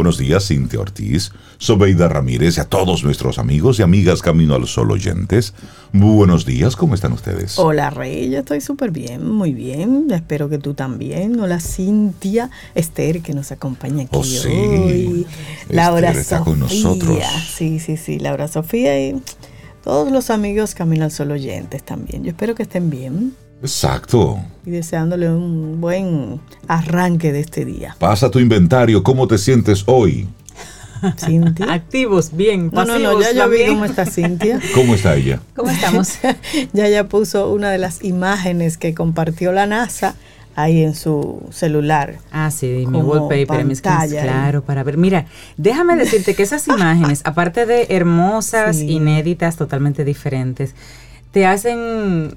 Buenos días, Cintia Ortiz, Sobeida Ramírez y a todos nuestros amigos y amigas Camino al Sol oyentes. Buenos días, ¿cómo están ustedes? Hola, Rey, yo estoy súper bien, muy bien. Espero que tú también. Hola, Cintia, Esther, que nos acompaña aquí Oh, sí. hoy. Esther Laura está Sofía. con nosotros. Sí, sí, sí, Laura Sofía y todos los amigos Camino al Sol oyentes también. Yo espero que estén bien Exacto. y deseándole un buen arranque de este día. Pasa tu inventario, ¿cómo te sientes hoy? Cintia. Activos, bien, No, no, no, ya yo vi cómo está Cintia. ¿Cómo está ella? ¿Cómo estamos? ya ya puso una de las imágenes que compartió la NASA ahí en su celular. Ah, sí, mi wallpaper, mis claro, para ver. Mira, déjame decirte que esas imágenes, aparte de hermosas, Sí. inéditas, totalmente diferentes, te hacen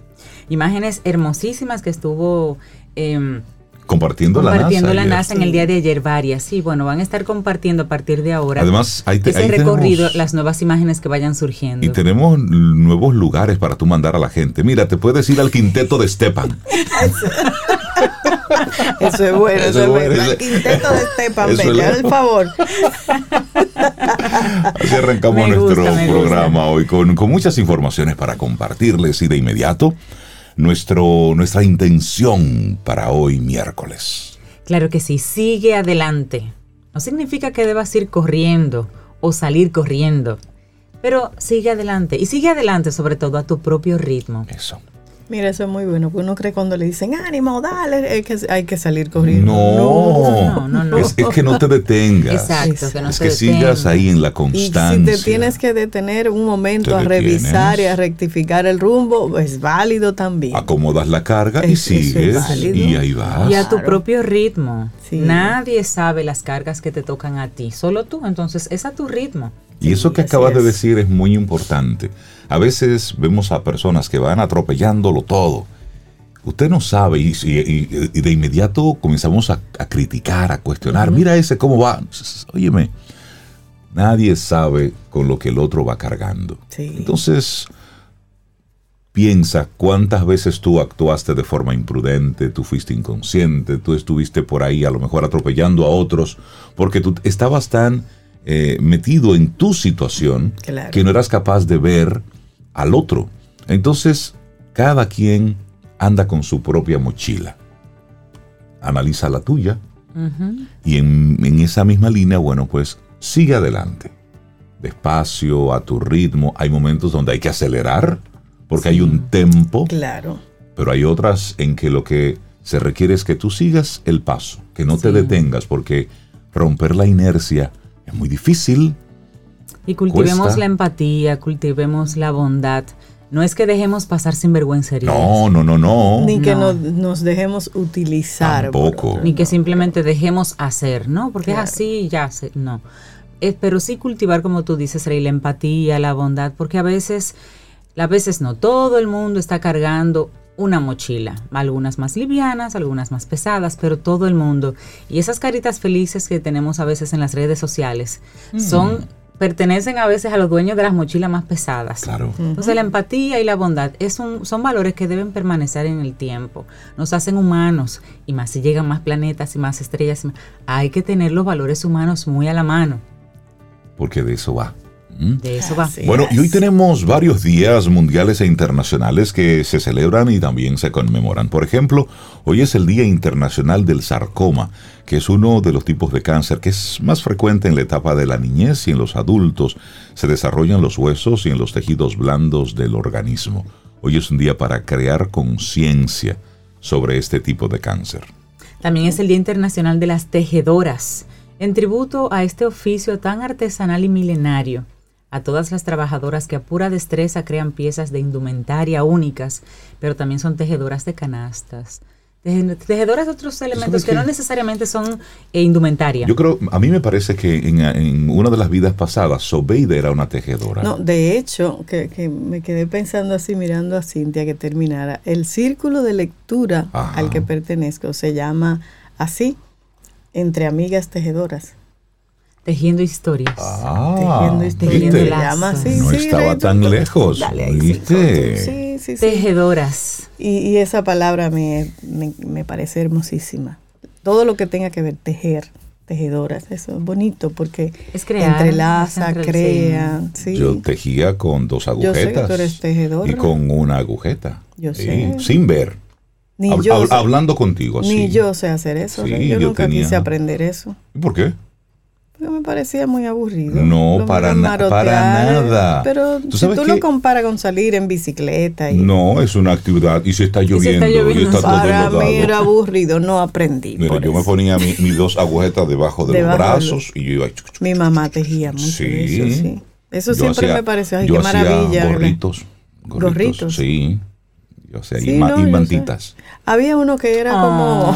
Imágenes hermosísimas que estuvo em, Compartiendo, compartiendo la la NASA. NASA, ayer. en el día de ayer varias. Sí, bueno, van a estar compartiendo a partir de ahora Además, ahí, te- ese ahí recorrido, tenemos- las nuevas imágenes que vayan surgiendo. Y tenemos nuevos lugares para tú mandar a la gente. Mira, te puedes ir al quinteto de Stepan. Eso es bueno, Eso eso, es bueno, bueno. El quinteto de Estepan, al favor. Así arrancamos nuestro gusta, programa hoy con, con muchas informaciones para compartirles y de inmediato nuestro, nuestra intención para hoy miércoles. Claro que sí, sigue adelante. No significa que debas ir corriendo o salir corriendo, pero sigue adelante. Y sigue adelante sobre todo a tu propio ritmo. Eso. Mira, eso es muy bueno, porque uno cree cuando le dicen ánimo, dale, es que hay que salir corriendo. No, No, no, no. Es, es que no te detengas. Exacto, que no es se que sigas ahí en la Y constancia. si te tienes que detener un momento Te a revisar y a rectificar el rumbo, es válido también. Acomodas la carga y Es- eso es sigues válido. y ahí vas. Y a tu Claro. propio ritmo. Sí. Nadie sabe las cargas que te tocan a ti, solo tú. Entonces es a tu ritmo. Y eso que acabas de decir es muy importante. A veces vemos a personas que van atropellándolo todo. Usted no sabe y, y- y- y de inmediato comenzamos a, a criticar, a cuestionar. Mira ese cómo va. Óyeme, nadie sabe con lo que el otro va cargando. Sí. Entonces, piensa cuántas veces tú actuaste de forma imprudente, tú fuiste inconsciente, tú estuviste por ahí a lo mejor atropellando a otros, porque tú estabas tan eh, metido en tu situación Claro. que no eras capaz de ver al otro. Entonces, cada quien anda con su propia mochila. Analiza la tuya y en, en esa misma línea, bueno, pues sigue adelante. Despacio, a tu ritmo. Hay momentos donde hay que acelerar porque hay un tempo, Claro. pero hay otras en que lo que se requiere es que tú sigas el paso, que no te detengas porque romper la inercia es muy difícil. Y cultivemos Cuesta. la empatía, cultivemos la bondad. No es que dejemos pasar sin vergüenza heridas. No, no, no, no. Ni que No. nos, nos dejemos utilizar. Tampoco. Ni que simplemente dejemos hacer, ¿no? Porque Claro. es así y ya, se- no. Eh, pero sí cultivar, como tú dices, Rey, la empatía, la bondad, porque a veces, a veces no, todo el mundo está cargando una mochila, algunas más livianas, algunas más pesadas, pero todo el mundo. Y esas caritas felices que tenemos a veces en las redes sociales son pertenecen a veces a los dueños de las mochilas más pesadas. Claro. Entonces la empatía y la bondad es un, son valores que deben permanecer en el tiempo. Nos hacen humanos y más si llegan más planetas y más estrellas. y más- Hay que tener los valores humanos muy a la mano. Porque de eso va. De eso va. Así Bueno, y hoy tenemos varios días mundiales e internacionales que se celebran y también se conmemoran. Por ejemplo, hoy es el Día Internacional del Sarcoma, que es uno de los tipos de cáncer que es más frecuente en la etapa de la niñez y en los adultos. Se desarrolla en los huesos y en los tejidos blandos del organismo. Hoy es un día para crear conciencia sobre este tipo de cáncer. También es el Día Internacional de las Tejedoras, en tributo a este oficio tan artesanal y milenario. A todas las trabajadoras que a pura destreza crean piezas de indumentaria únicas, pero también son tejedoras de canastas, tejedoras de otros elementos que no necesariamente son eh, indumentaria. Yo creo, a mí me parece que en, una de las vidas pasadas, Sobeida era una tejedora. No, de hecho, que, me quedé pensando así, mirando a Cintia que terminara, el círculo de lectura al que pertenezco se llama así, Entre Amigas Tejedoras. Tejiendo historias. Ah, tejiendo historias. no estaba tan lejos. Dale ¿viste? Sí, sí, Tejedoras. Y, esa palabra me, me, parece hermosísima. Todo lo que tenga que ver, tejer, tejedoras, eso es bonito porque es crear, entrelaza, crea. Yo tejía con dos agujetas. Yo sé que tú eres tejedora. Y con una agujeta. Yo sé. Sin ver. Ni yo hablando contigo. Ni yo sé hacer eso. yo, nunca quise aprender eso. ¿Y por qué? Me parecía muy aburrido. No, para, para nada. Pero si tú lo comparas con salir en bicicleta. Y, no, es una actividad. Y si está lloviendo. Y está para mí era aburrido, no aprendí. Mira, yo me ponía mis dos agujetas debajo de los brazos y yo iba. Mi mamá tejía mucho. Sí. Eso, sí. Eso siempre me pareció. Ay, qué maravilla. Gorritos, gorritos. Gorritos. Sí. O sea, y, mantitas. Había uno que era como...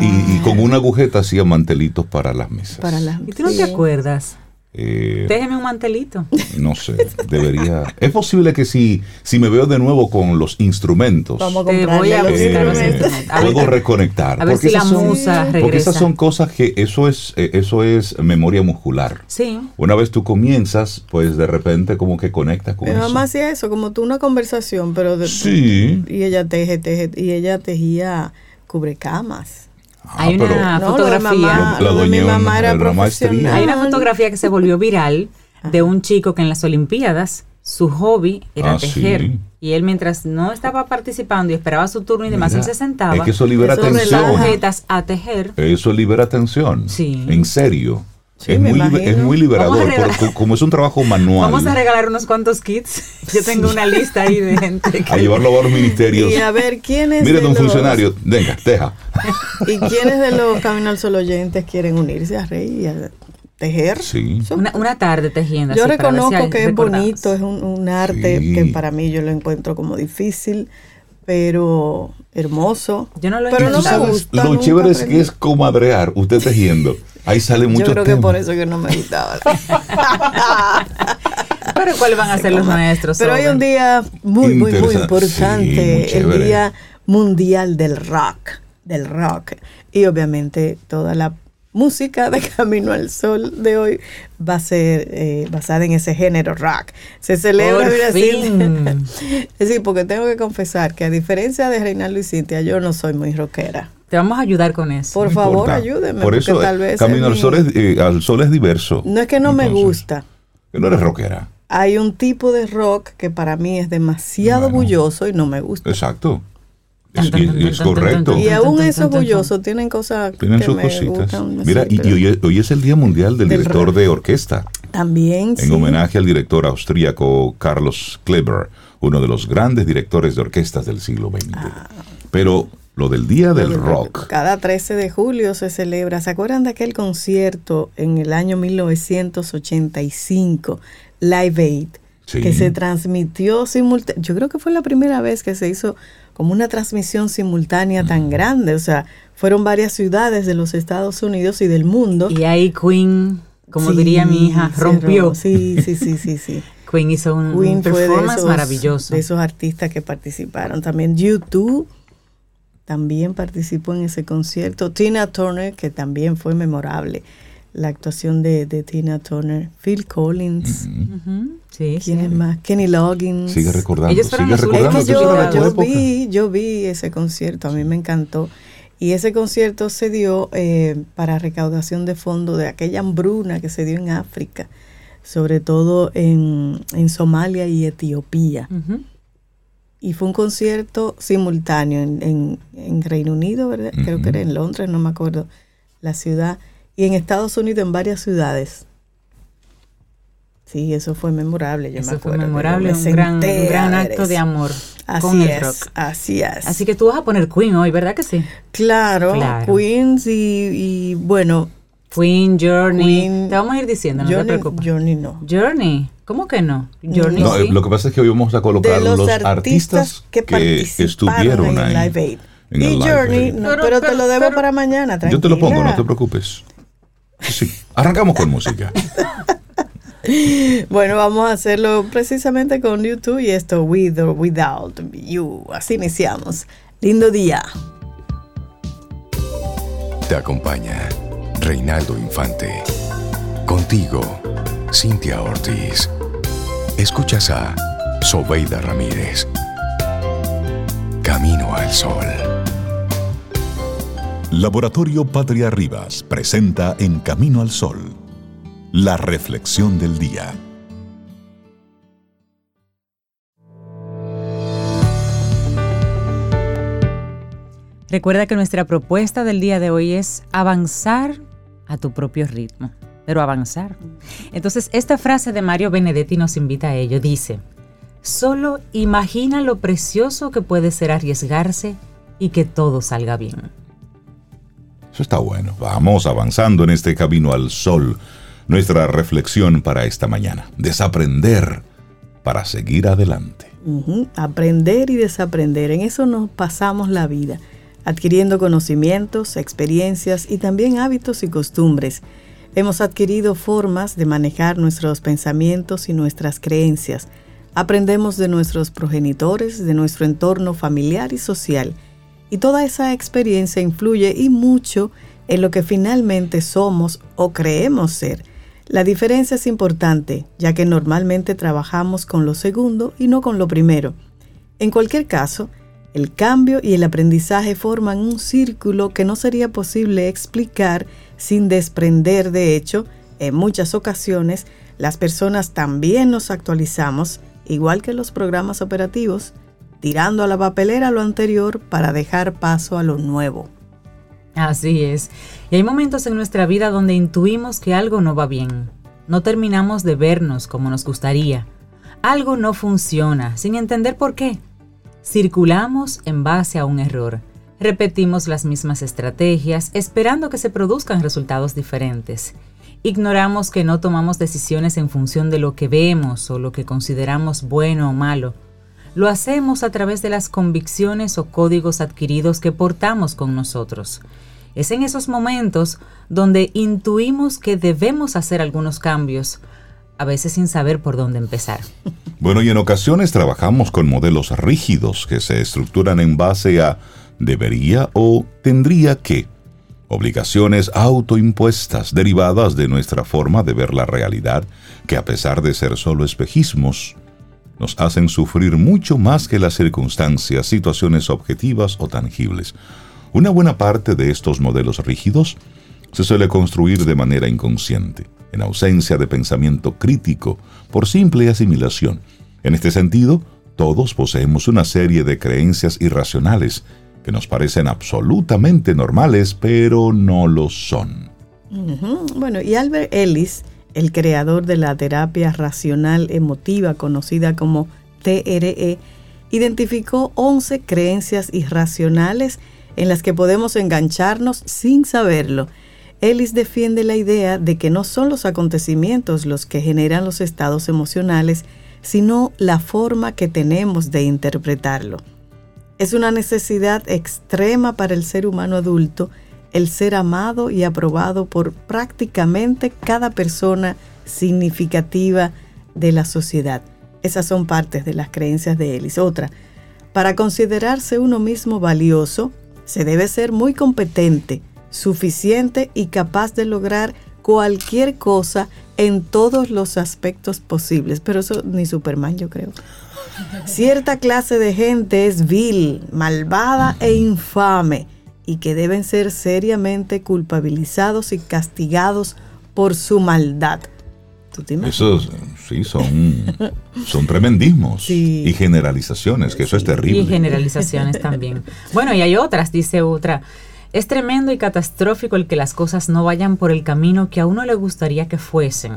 Y, con una agujeta hacía mantelitos para las mesas. Para las... ¿Y tú no te acuerdas? Eh, Déjeme un mantelito. No sé, debería. Es posible que si, si me veo de nuevo con los instrumentos, Vamos a Te voy a eh, puedo reconectar. A ver porque si la musa regresa. Porque esas son cosas que eso es, eh, eso es memoria muscular. Sí. Una vez tú comienzas, pues de repente como que conectas con Mi eso. mamá hacía eso, como tú una conversación, pero de, sí. y ella teje, teje, y ella tejía cubrecamas. Ah, Hay una fotografía. Hay una fotografía que se volvió viral de un chico que en las Olimpiadas su hobby era ah, tejer. Y él mientras no estaba participando y esperaba su turno y demás, él se sentaba. Es que eso libera tensión. a tejer. Eso libera tensión. Sí. En serio es, muy, es, muy, liberador, como es un trabajo manual. Vamos a regalar unos cuantos kits. Yo tengo una lista ahí de gente. A llevarlo a los ministerios. Y a ver, ¿quiénes Mire, don funcionario, venga, deja. ¿Y quiénes de los Camino al Sol oyentes quieren unirse a Rey y a tejer? Sí. Una, tarde tejiendo. Yo reconozco que es bonito, es un, arte que para mí yo lo encuentro como difícil, pero hermoso. Yo no lo pero no me gusta. Lo chévere es que es comadrear, usted tejiendo. Ahí sale mucho Yo creo que por eso que no me gustaba. Pero ¿cuáles van a ser los maestros? Pero hay un día muy, muy, muy importante, el Día Mundial del Rock, del rock. Y obviamente toda la música de Camino al Sol de hoy va a ser eh, basada en ese género rock. Se celebra Por fin. Es decir, porque tengo que confesar que a diferencia de Reinaldo y Cintia, yo no soy muy rockera. Te vamos a ayudar con eso. Por favor, ayúdeme. Por eso, tal vez Camino al, sol es, eh, al Sol es diverso. No es que no me gusta. Que no eres rockera. Hay un tipo de rock que para mí es demasiado bulloso y no me gusta. Exacto. Es, correcto. Y aún esos bullosos tienen cosas tienen sus cositas. Mira, y, hoy, es el Día Mundial del, Director de Orquesta. También, En homenaje al director austríaco Carlos Kleber, uno de los grandes directores de orquestas del siglo XX. Ah. Pero lo del Día del Rock. Cada 13 de julio se celebra. ¿Se acuerdan de aquel concierto en el año 1985, Live Aid? Que se transmitió simultáneamente. Yo creo que fue la primera vez que se hizo como una transmisión simultánea tan grande. O sea, fueron varias ciudades de los Estados Unidos y del mundo. Y ahí Queen, como diría mi hija, rompió. Sí, sí, sí, sí, sí. Queen hizo un, performance maravilloso. De esos artistas que participaron. También YouTube también participó en ese concierto. Tina Turner, que también fue memorable. La actuación de, Tina Turner. Phil Collins. ¿Quién es más? Kenny Loggins. Sigue recordando. Ellos sigue recordando. Es que yo, vi, yo vi ese concierto, a mí me encantó. Y ese concierto se dio eh, para recaudación de fondos de aquella hambruna que se dio en África, sobre todo en, Somalia y Etiopía y fue un concierto simultáneo en, en, Reino Unido, ¿verdad? Creo que era en Londres, no me acuerdo la ciudad, y en Estados Unidos en varias ciudades. Sí, eso fue memorable. Yo eso fue memorable, un gran, un gran, acto de amor con el rock. Así es. Así que tú vas a poner Queen hoy, ¿verdad que sí? Claro, Queen y, y bueno, Queen, Journey. te vamos a ir diciendo, no te preocupes. Journey no. Journey. ¿Cómo que no? Journey no, lo que pasa es que hoy vamos a colocar los, artistas, que, estuvieron en ahí. Live Aid. y Journey, no, pero, te lo debo para mañana, tranquila. Yo te lo pongo, no te preocupes. Sí, arrancamos con música. bueno, vamos a hacerlo precisamente con YouTube y esto, With or Without You. Así iniciamos. Lindo día. Te acompaña Reinaldo Infante. Contigo, Cintia Ortiz. Escuchas a Sobeida Ramírez. Camino al Sol. Laboratorio Patria Rivas presenta En Camino al Sol, la reflexión del día. Recuerda que nuestra propuesta del día de hoy es avanzar a tu propio ritmo, pero avanzar. Entonces, esta frase de Mario Benedetti nos invita a ello. Dice, solo imagina lo precioso que puede ser arriesgarse y que todo salga bien. Eso está bueno. Vamos avanzando en este camino al sol. Nuestra reflexión para esta mañana. Desaprender para seguir adelante. Aprender y desaprender. En eso nos pasamos la vida adquiriendo conocimientos, experiencias y también hábitos y costumbres. Hemos adquirido formas de manejar nuestros pensamientos y nuestras creencias. Aprendemos de nuestros progenitores, de nuestro entorno familiar y social. Y toda esa experiencia influye y mucho en lo que finalmente somos o creemos ser. La diferencia es importante, ya que normalmente trabajamos con lo segundo y no con lo primero. En cualquier caso, el cambio y el aprendizaje forman un círculo que no sería posible explicar sin desprender de hecho. En muchas ocasiones, las personas también nos actualizamos, igual que los programas operativos, tirando a la papelera lo anterior para dejar paso a lo nuevo. Así es. Y hay momentos en nuestra vida donde intuimos que algo no va bien. No terminamos de vernos como nos gustaría. Algo no funciona, sin entender por qué. Circulamos en base a un error. Repetimos las mismas estrategias esperando que se produzcan resultados diferentes. Ignoramos que no tomamos decisiones en función de lo que vemos o lo que consideramos bueno o malo. Lo hacemos a través de las convicciones o códigos adquiridos que portamos con nosotros. Es en esos momentos donde intuimos que debemos hacer algunos cambios, a veces sin saber por dónde empezar. Bueno, y en ocasiones trabajamos con modelos rígidos que se estructuran en base a debería o tendría que. Obligaciones autoimpuestas derivadas de nuestra forma de ver la realidad, que a pesar de ser solo espejismos, nos hacen sufrir mucho más que las circunstancias, situaciones objetivas o tangibles. Una buena parte de estos modelos rígidos se suele construir de manera inconsciente en ausencia de pensamiento crítico, por simple asimilación. En este sentido, todos poseemos una serie de creencias irracionales que nos parecen absolutamente normales, pero no lo son. Bueno, y Albert Ellis, el creador de la terapia racional emotiva conocida como TRE, identificó 11 creencias irracionales en las que podemos engancharnos sin saberlo Ellis defiende la idea de que no son los acontecimientos los que generan los estados emocionales, sino la forma que tenemos de interpretarlo. Es una necesidad extrema para el ser humano adulto el ser amado y aprobado por prácticamente cada persona significativa de la sociedad. Esas son partes de las creencias de Ellis. Otra, para considerarse uno mismo valioso, se debe ser muy competente, suficiente y capaz de lograr cualquier cosa en todos los aspectos posibles. Pero eso ni Superman, yo creo. Cierta clase de gente es vil, malvada e infame y que deben ser seriamente culpabilizados y castigados por su maldad. Esos sí son, son tremendismos y generalizaciones, que eso es terrible. Y generalizaciones también. Bueno, y hay otras, dice otra. Es tremendo y catastrófico el que las cosas no vayan por el camino que a uno le gustaría que fuesen.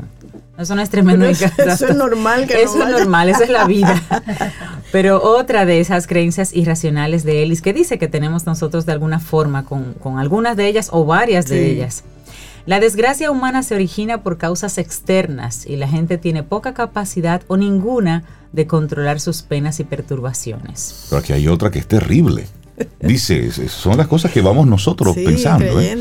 Eso no es tremendo y catastrófico. Eso es normal que Eso es normal, esa es la vida. Pero otra de esas creencias irracionales de Ellis que dice que tenemos nosotros de alguna forma con, algunas de ellas o varias de ellas. La desgracia humana se origina por causas externas y la gente tiene poca capacidad o ninguna de controlar sus penas y perturbaciones. Pero aquí hay otra que es terrible. Dice, son las cosas que vamos nosotros pensando. ¿eh?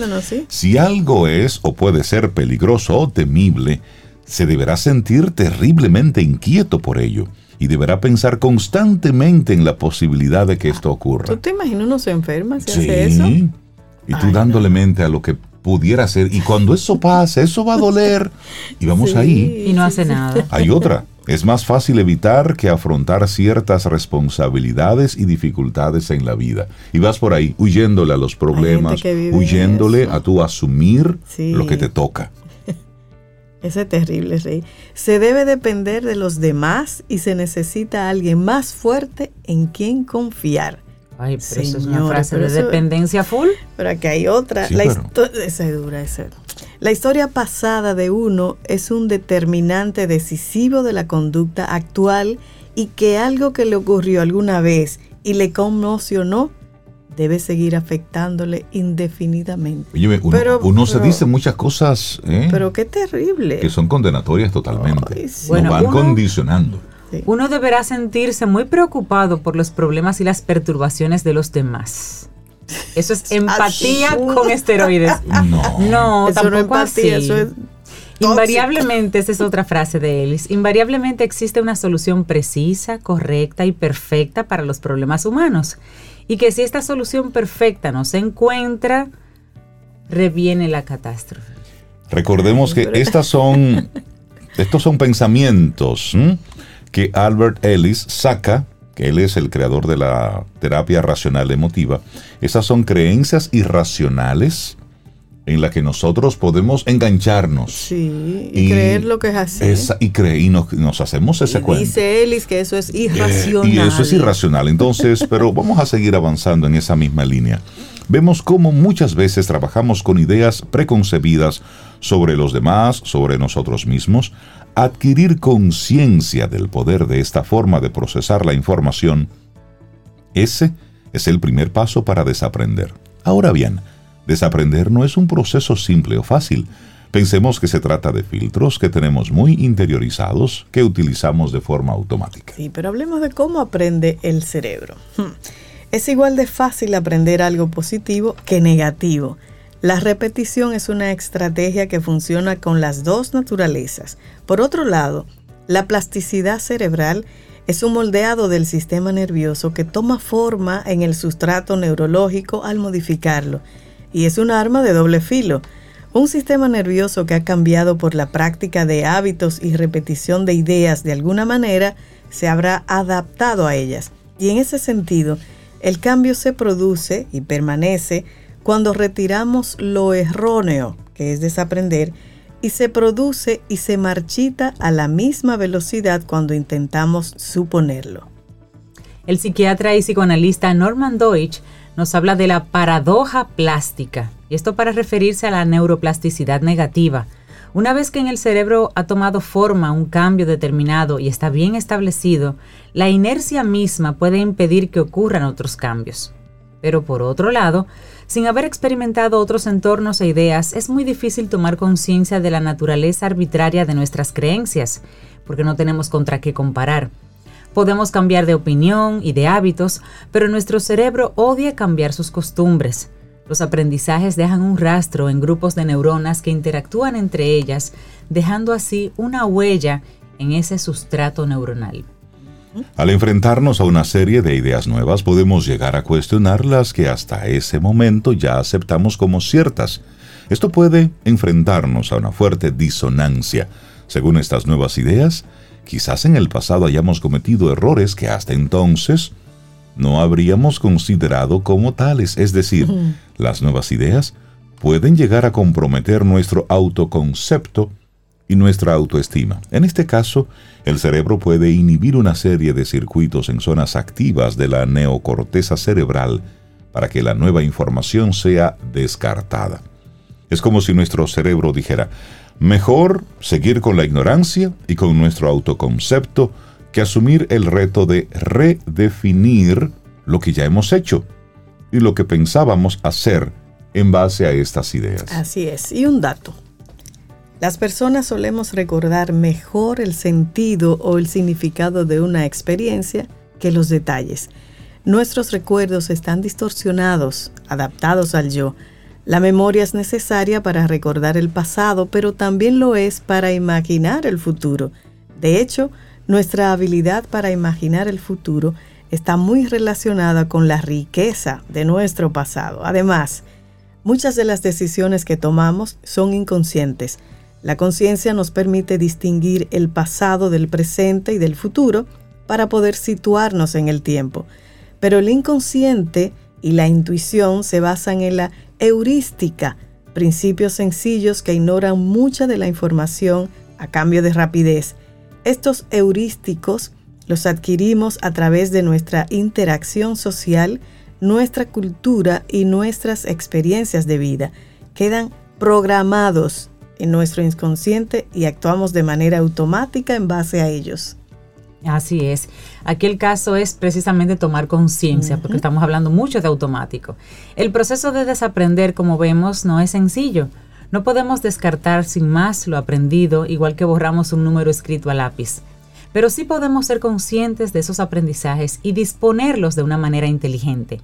Si algo es o puede ser peligroso o temible, se deberá sentir terriblemente inquieto por ello y deberá pensar constantemente en la posibilidad de que esto ocurra. ¿Tú te imaginas uno se enferma si hace eso? Y tú dándole mente a lo que pudiera ser. Y cuando eso pasa, eso va a doler. Y vamos ahí. Y no hace nada. Hay otra. Es más fácil evitar que afrontar ciertas responsabilidades y dificultades en la vida. Y vas por ahí huyéndole a los problemas, huyéndole a tu asumir lo que te toca. Ese es terrible, Rey. Se debe depender de los demás y se necesita alguien más fuerte en quien confiar. Ay, pero eso es una frase de dependencia full. Pero aquí hay otra. la esa es dura, esa. La historia pasada de uno es un determinante decisivo de la conducta actual y que algo que le ocurrió alguna vez y le conmocionó debe seguir afectándole indefinidamente. Oye, uno, pero, uno se dice muchas cosas. ¿eh? Pero qué terrible. Que son condenatorias totalmente. Nos van condicionando. Uno deberá sentirse muy preocupado por los problemas y las perturbaciones de los demás. Eso es empatía con esteroides. No, no tampoco así. Invariablemente, esa es otra frase de Ellis, invariablemente existe una solución precisa, correcta y perfecta para los problemas humanos. Y que si esta solución perfecta no se encuentra, reviene la catástrofe. Recordemos que estas son, estos son pensamientos que Albert Ellis saca, que él es el creador de la terapia racional emotiva, esas son creencias irracionales en las que nosotros podemos engancharnos. Sí, y, creer lo que es así. y creer, y nos, hacemos ese cuento. Dice Ellis que eso es eh, irracional. y eso es irracional. Entonces, pero vamos a seguir avanzando en esa misma línea. Vemos cómo muchas veces trabajamos con ideas preconcebidas sobre los demás, sobre nosotros mismos, adquirir conciencia del poder de esta forma de procesar la información, ese es el primer paso para desaprender. Ahora bien, desaprender no es un proceso simple o fácil. Pensemos que se trata de filtros que tenemos muy interiorizados que utilizamos de forma automática. Sí, pero hablemos de cómo aprende el cerebro. Hmm. Es igual de fácil aprender algo positivo que negativo. La repetición es una estrategia que funciona con las dos naturalezas. Por otro lado, la plasticidad cerebral es un moldeado del sistema nervioso que toma forma en el sustrato neurológico al modificarlo, y es un arma de doble filo. Un sistema nervioso que ha cambiado por la práctica de hábitos y repetición de ideas de alguna manera se habrá adaptado a ellas. Y en ese sentido, el cambio se produce y permanece cuando retiramos lo erróneo, que es desaprender, y se produce y se marchita a la misma velocidad cuando intentamos suponerlo. El psiquiatra y psicoanalista Norman Deutsch nos habla de la paradoja plástica, y esto para referirse a la neuroplasticidad negativa. Una vez que en el cerebro ha tomado forma un cambio determinado y está bien establecido, la inercia misma puede impedir que ocurran otros cambios. Pero por otro lado, sin haber experimentado otros entornos e ideas, es muy difícil tomar conciencia de la naturaleza arbitraria de nuestras creencias, porque no tenemos contra qué comparar. Podemos cambiar de opinión y de hábitos, pero nuestro cerebro odia cambiar sus costumbres. Los aprendizajes dejan un rastro en grupos de neuronas que interactúan entre ellas, dejando así una huella en ese sustrato neuronal. Al enfrentarnos a una serie de ideas nuevas podemos llegar a cuestionar las que hasta ese momento ya aceptamos como ciertas. Esto puede enfrentarnos a una fuerte disonancia. Según estas nuevas ideas, quizás en el pasado hayamos cometido errores que hasta entonces no habríamos considerado como tales. Es decir, las nuevas ideas pueden llegar a comprometer nuestro autoconcepto y nuestra autoestima. En este caso, el cerebro puede inhibir una serie de circuitos en zonas activas de la neocorteza cerebral para que la nueva información sea descartada. Es como si nuestro cerebro dijera, mejor seguir con la ignorancia y con nuestro autoconcepto que asumir el reto de redefinir lo que ya hemos hecho y lo que pensábamos hacer en base a estas ideas. Así es. Y un dato. Las personas solemos recordar mejor el sentido o el significado de una experiencia que los detalles. Nuestros recuerdos están distorsionados, adaptados al yo. La memoria es necesaria para recordar el pasado, pero también lo es para imaginar el futuro. De hecho, nuestra habilidad para imaginar el futuro está muy relacionada con la riqueza de nuestro pasado. Además, muchas de las decisiones que tomamos son inconscientes. La conciencia nos permite distinguir el pasado del presente y del futuro para poder situarnos en el tiempo. Pero el inconsciente y la intuición se basan en la heurística, principios sencillos que ignoran mucha de la información a cambio de rapidez. Estos heurísticos los adquirimos a través de nuestra interacción social, nuestra cultura y nuestras experiencias de vida. Quedan programados en nuestro inconsciente y actuamos de manera automática en base a ellos. Así es. Aquí el caso es precisamente tomar conciencia, porque estamos hablando mucho de automático. El proceso de desaprender, como vemos, no es sencillo. No podemos descartar sin más lo aprendido, igual que borramos un número escrito a lápiz. Pero sí podemos ser conscientes de esos aprendizajes y disponerlos de una manera inteligente.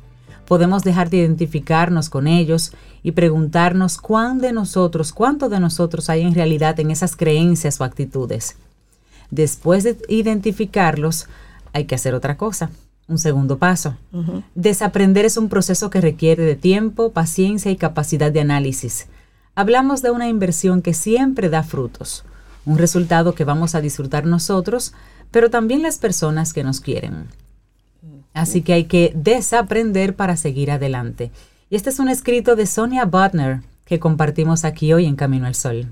Podemos dejar de identificarnos con ellos y preguntarnos cuán de nosotros, cuánto de nosotros hay en realidad en esas creencias o actitudes. Después de identificarlos, hay que hacer otra cosa, un segundo paso. Desaprender es un proceso que requiere de tiempo, paciencia y capacidad de análisis. Hablamos de una inversión que siempre da frutos, un resultado que vamos a disfrutar nosotros, pero también las personas que nos quieren. Así que hay que desaprender para seguir adelante. Y este es un escrito de Sonia Butner que compartimos aquí hoy en Camino al Sol.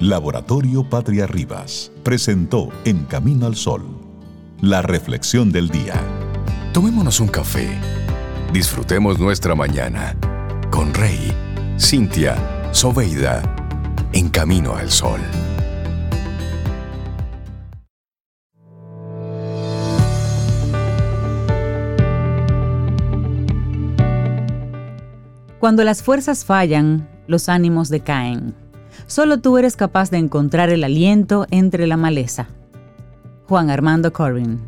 Laboratorio Patria Rivas presentó En Camino al Sol, la reflexión del día. Tomémonos un café. Disfrutemos nuestra mañana con Rey, Cintia, Soveida, en Camino al Sol. Cuando las fuerzas fallan, los ánimos decaen. Solo tú eres capaz de encontrar el aliento entre la maleza. Juan Armando Corbin.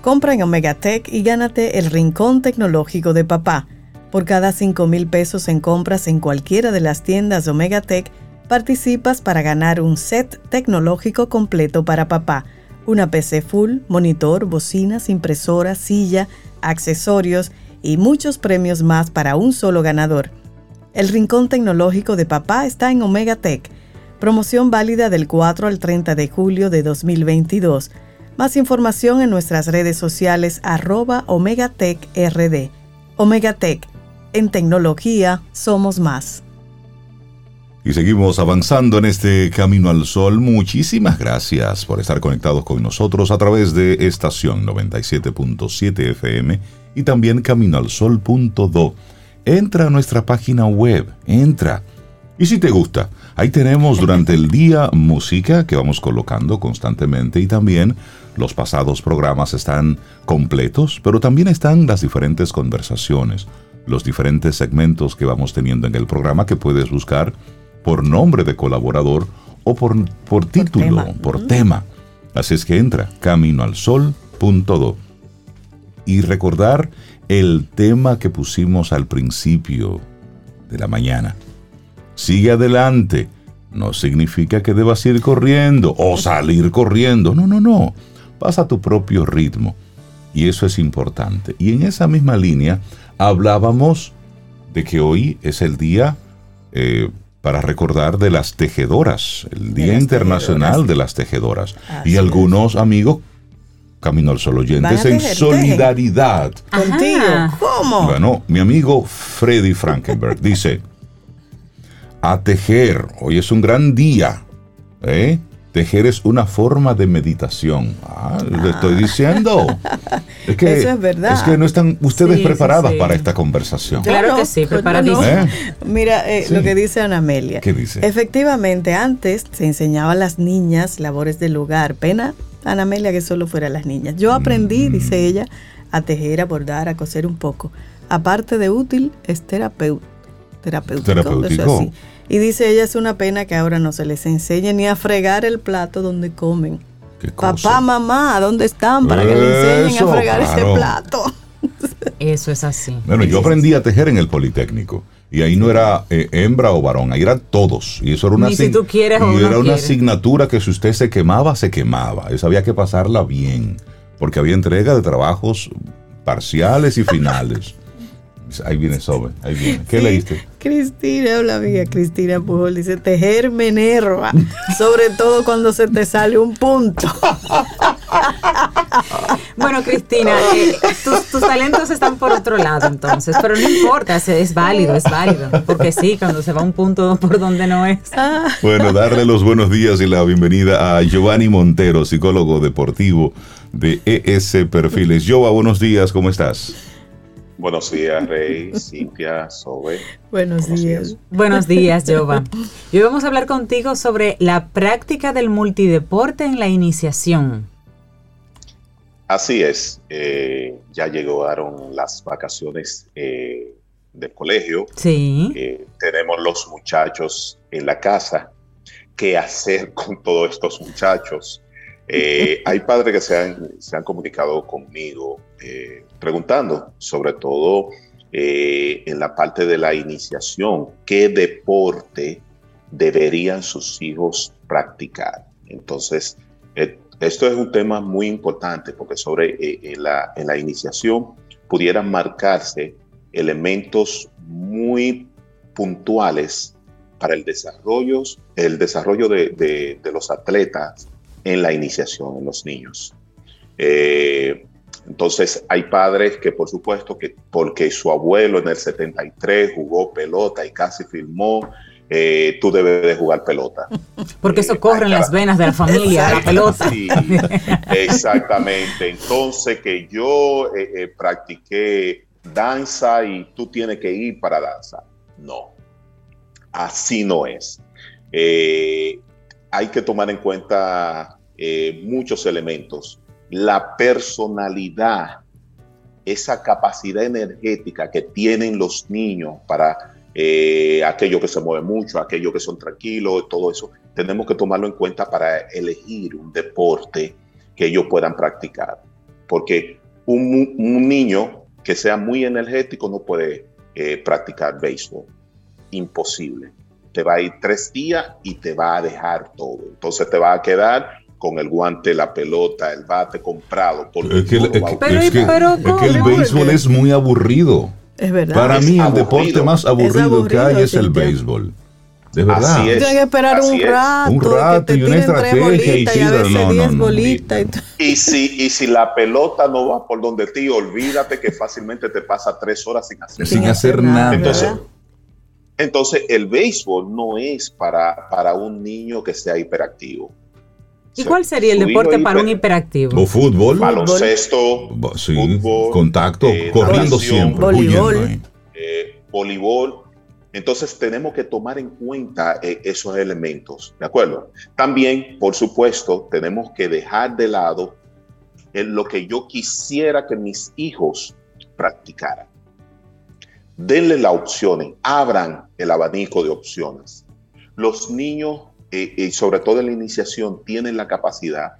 Compra en Omegatech y gánate el rincón tecnológico de papá. Por cada 5 mil pesos en compras en cualquiera de las tiendas de Omegatech, participas para ganar un set tecnológico completo para papá. Una PC full, monitor, bocinas, impresora, silla, accesorios y muchos premios más para un solo ganador. El Rincón Tecnológico de Papá está en Omega Tech. Promoción válida del 4 al 30 de julio de 2022. Más información en nuestras redes sociales arroba Omega Tech RD. Omega Tech. En tecnología somos más. Y seguimos avanzando en este camino al sol. Muchísimas gracias por estar conectados con nosotros a través de estación 97.7 FM y también caminoalsol.do entra a nuestra página web, entra. Y si te gusta, ahí tenemos durante el día música que vamos colocando constantemente y también los pasados programas están completos, pero también están las diferentes conversaciones, los diferentes segmentos que vamos teniendo en el programa que puedes buscar por nombre de colaborador o por, por título, por tema. Así es que entra caminoalsol.do. Y recordar el tema que pusimos al principio de la mañana. Sigue adelante. No significa que debas ir corriendo o salir corriendo. No, no, no. Pasa a tu propio ritmo. Y eso es importante. Y en esa misma línea hablábamos de que hoy es el día eh, para recordar de las tejedoras, el Día Internacional de las Tejedoras. y algunos amigos Camino al Sol oyentes en solidaridad. Contigo. ¿Cómo? Bueno, mi amigo Freddy Frankenberg dice, a tejer, hoy es un gran día. ¿eh? Tejer es una forma de meditación. Ah, le estoy ah. diciendo. Es que, Eso es verdad. Es que no están ustedes preparadas para esta conversación. Claro que sí, preparadísimas. ¿Eh? Mira eh, lo que dice Ana Amelia. ¿Qué dice? Efectivamente, antes se enseñaba a las niñas labores del hogar. Pena Ana Amelia que solo fuera las niñas. Yo aprendí, mm. dice ella, a tejer, a bordar, a coser un poco. aparte de útil, es terapéutico. terapéutico. Y dice ella, es una pena que ahora no se les enseñe ni a fregar el plato donde comen. Papá, mamá, ¿dónde están? Para que le enseñen a fregar ese plato. Eso es así. Bueno, yo aprendí a tejer en el Politécnico. Y ahí no era eh, hembra o varón, ahí eran todos. Y eso era una, si tú quieres y era una asignatura que si usted se quemaba, se quemaba. Eso había que pasarla bien. Porque había entrega de trabajos parciales y finales. Ahí viene Sobe, ahí viene. ¿Qué leíste? Cristina, hola amiga Cristina Pujol, dice, tejer me enerva, sobre todo cuando se te sale un punto. bueno, Cristina, eh, tus, talentos están por otro lado entonces, pero no importa, es, válido, es válido, porque sí, cuando se va un punto por donde no es. Ah. Bueno, darle los buenos días y la bienvenida a Giovanni Montero, psicólogo deportivo de ES Perfiles. Giova, buenos días, ¿cómo estás? Buenos días, Rey, Cintia, Sobe. Buenos, días. Buenos días, Jova. Hoy vamos a hablar contigo sobre la práctica del multideporte en la iniciación. Así es. Eh, ya llegaron las vacaciones eh, del colegio. Sí. Eh, tenemos los muchachos en la casa. ¿Qué hacer con todos estos muchachos? hay padres que se han, se han comunicado conmigo preguntando, sobre todo eh, en la parte de la iniciación, qué deporte deberían sus hijos practicar. Entonces, eh, esto es un tema muy importante porque sobre eh, la, en, la, iniciación pudieran marcarse elementos muy puntuales para el desarrollo, el desarrollo de, de, los atletas en la iniciación en los niños. Entonces hay padres que por supuesto que porque su abuelo en el 73 jugó pelota y casi filmó, eh, tú debes de jugar pelota. Porque eso eh, corre en las venas de la familia, la pelota. Sí, exactamente. Entonces que yo eh, practiqué danza y tú tienes que ir para danza. No, así no es. hay que tomar en cuenta muchos elementos la personalidad, esa capacidad energética que tienen los niños para eh, aquellos que se mueven mucho, aquellos que son tranquilos, todo eso, tenemos que tomarlo en cuenta para elegir un deporte que ellos puedan practicar. Porque un, niño que sea muy energético no puede eh, practicar béisbol. Imposible. Te va a ir tres días y te va a dejar todo. Entonces te va a quedar con el guante, la pelota, el bate comprado. es que, el béisbol es muy aburrido. Es verdad. Para mí el deporte más aburrido, que hay es el béisbol. De verdad. Tienes que esperar un rato, un rato y una estrategia y, y, no, no, y, si, y si la pelota no va por donde ti, olvídate que fácilmente te pasa tres horas sin hacer, sin hacer nada. Entonces, entonces, el béisbol no es para, para un niño que sea hiperactivo. ¿Y cuál sería el deporte para un hiperactivo? O fútbol. Baloncesto. fútbol, contacto, eh, corriendo siempre. Voleibol. Eh, voleibol. Entonces tenemos que tomar en cuenta eh, esos elementos, ¿de acuerdo? También, por supuesto, tenemos que dejar de lado lo que yo quisiera que mis hijos practicaran. Denle las opciones, abran el abanico de opciones. Los niños eh, y sobre todo en la iniciación, tienen la capacidad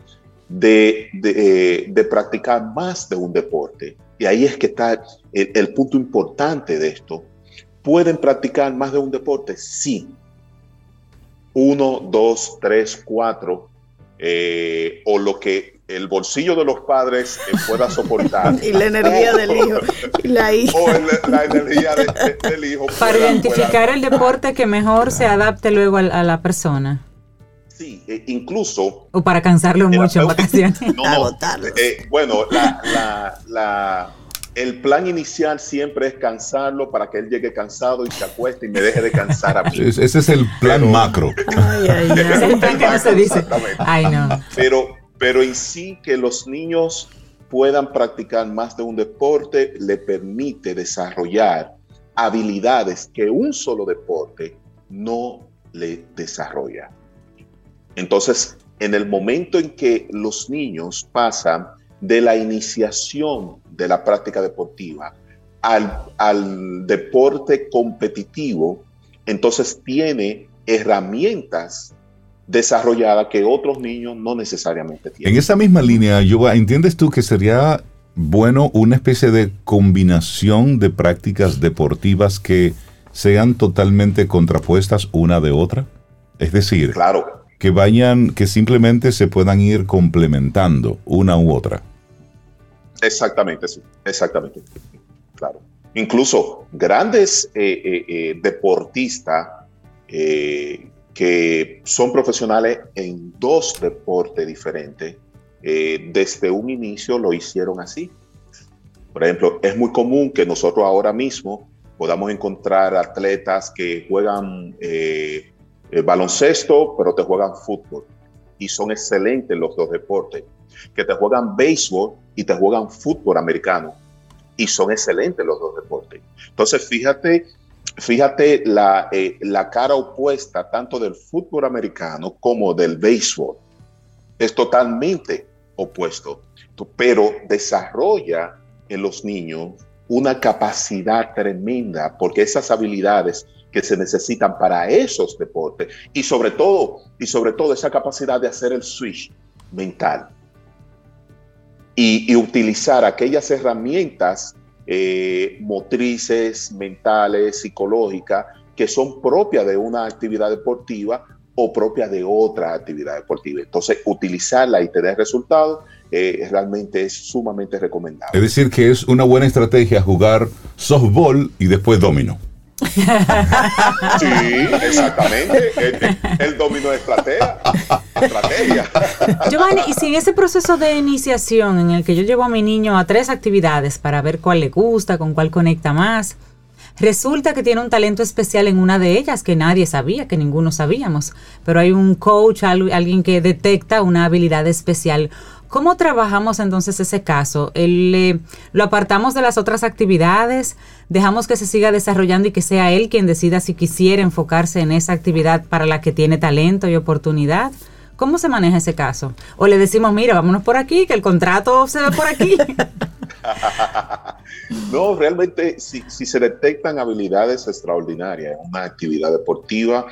de, de, eh, practicar más de un deporte. Y ahí es que está el, punto importante de esto. ¿Pueden practicar más de un deporte? Sí. Uno, dos, tres, cuatro, eh, o lo que el bolsillo de los padres pueda soportar. y la energía del hijo. Y la hija. O la energía del hijo. Para identificar el deporte que mejor se adapte luego a, la persona. Sí, e incluso. O para cansarlo mucho en vacaciones. No, eh, bueno, la, el plan inicial siempre es cansarlo para que él llegue cansado y se acueste y me deje de cansar a mí. Ese es el plan macro. Ay, ay, Ese es el plan que no se dice. Ay, no. Pero pero en sí que los niños puedan practicar más de un deporte le permite desarrollar habilidades que un solo deporte no le desarrolla. Entonces, en el momento en que los niños pasan de la iniciación de la práctica deportiva al, al deporte competitivo, entonces tiene herramientas desarrolladas que otros niños no necesariamente tienen. En esa misma línea, Yoga, ¿entiendes tú que sería bueno una especie de combinación de prácticas deportivas que sean totalmente contrapuestas una de otra? Es decir, claro. que vayan, que simplemente se puedan ir complementando una u otra. Exactamente, sí, exactamente. Claro. Incluso grandes eh, eh, eh, deportistas que son profesionales en dos deportes diferentes, desde un inicio lo hicieron así. Por ejemplo, es muy común que nosotros ahora mismo podamos encontrar atletas que juegan baloncesto, pero te juegan fútbol. Y son excelentes los dos deportes. Que te juegan béisbol y te juegan fútbol americano y son excelentes los dos deportes. Entonces, fíjate, fíjate la, eh, la cara opuesta tanto del fútbol americano como del béisbol. Es totalmente opuesto, pero desarrolla en los niños una capacidad tremenda, porque esas habilidades que se necesitan para esos deportes y sobre todo y sobre todo esa capacidad de hacer el switch mental y, utilizar aquellas herramientas eh, motrices, mentales, psicológicas, que son propias de una actividad deportiva o propias de otra actividad deportiva. Entonces, utilizarla y tener resultados eh, realmente es sumamente recomendable. Es decir, que es una buena estrategia jugar softball y después domino. Sí, exactamente. El, dominó de estrategia. estrategia. Giovanni, y si en ese proceso de iniciación en el que yo llevo a mi niño a tres actividades para ver cuál le gusta, con cuál conecta más, resulta que tiene un talento especial en una de ellas que nadie sabía, que ninguno sabíamos, pero hay un coach, alguien que detecta una habilidad especial ¿Cómo trabajamos entonces ese caso? El, ¿Lo apartamos de las otras actividades? ¿Dejamos que se siga desarrollando y que sea él quien decida si quisiera enfocarse en esa actividad para la que tiene talento y oportunidad? ¿Cómo se maneja ese caso? ¿O le decimos, mira, vámonos por aquí, que el contrato se ve por aquí? no, realmente si, se detectan habilidades extraordinarias en una actividad deportiva,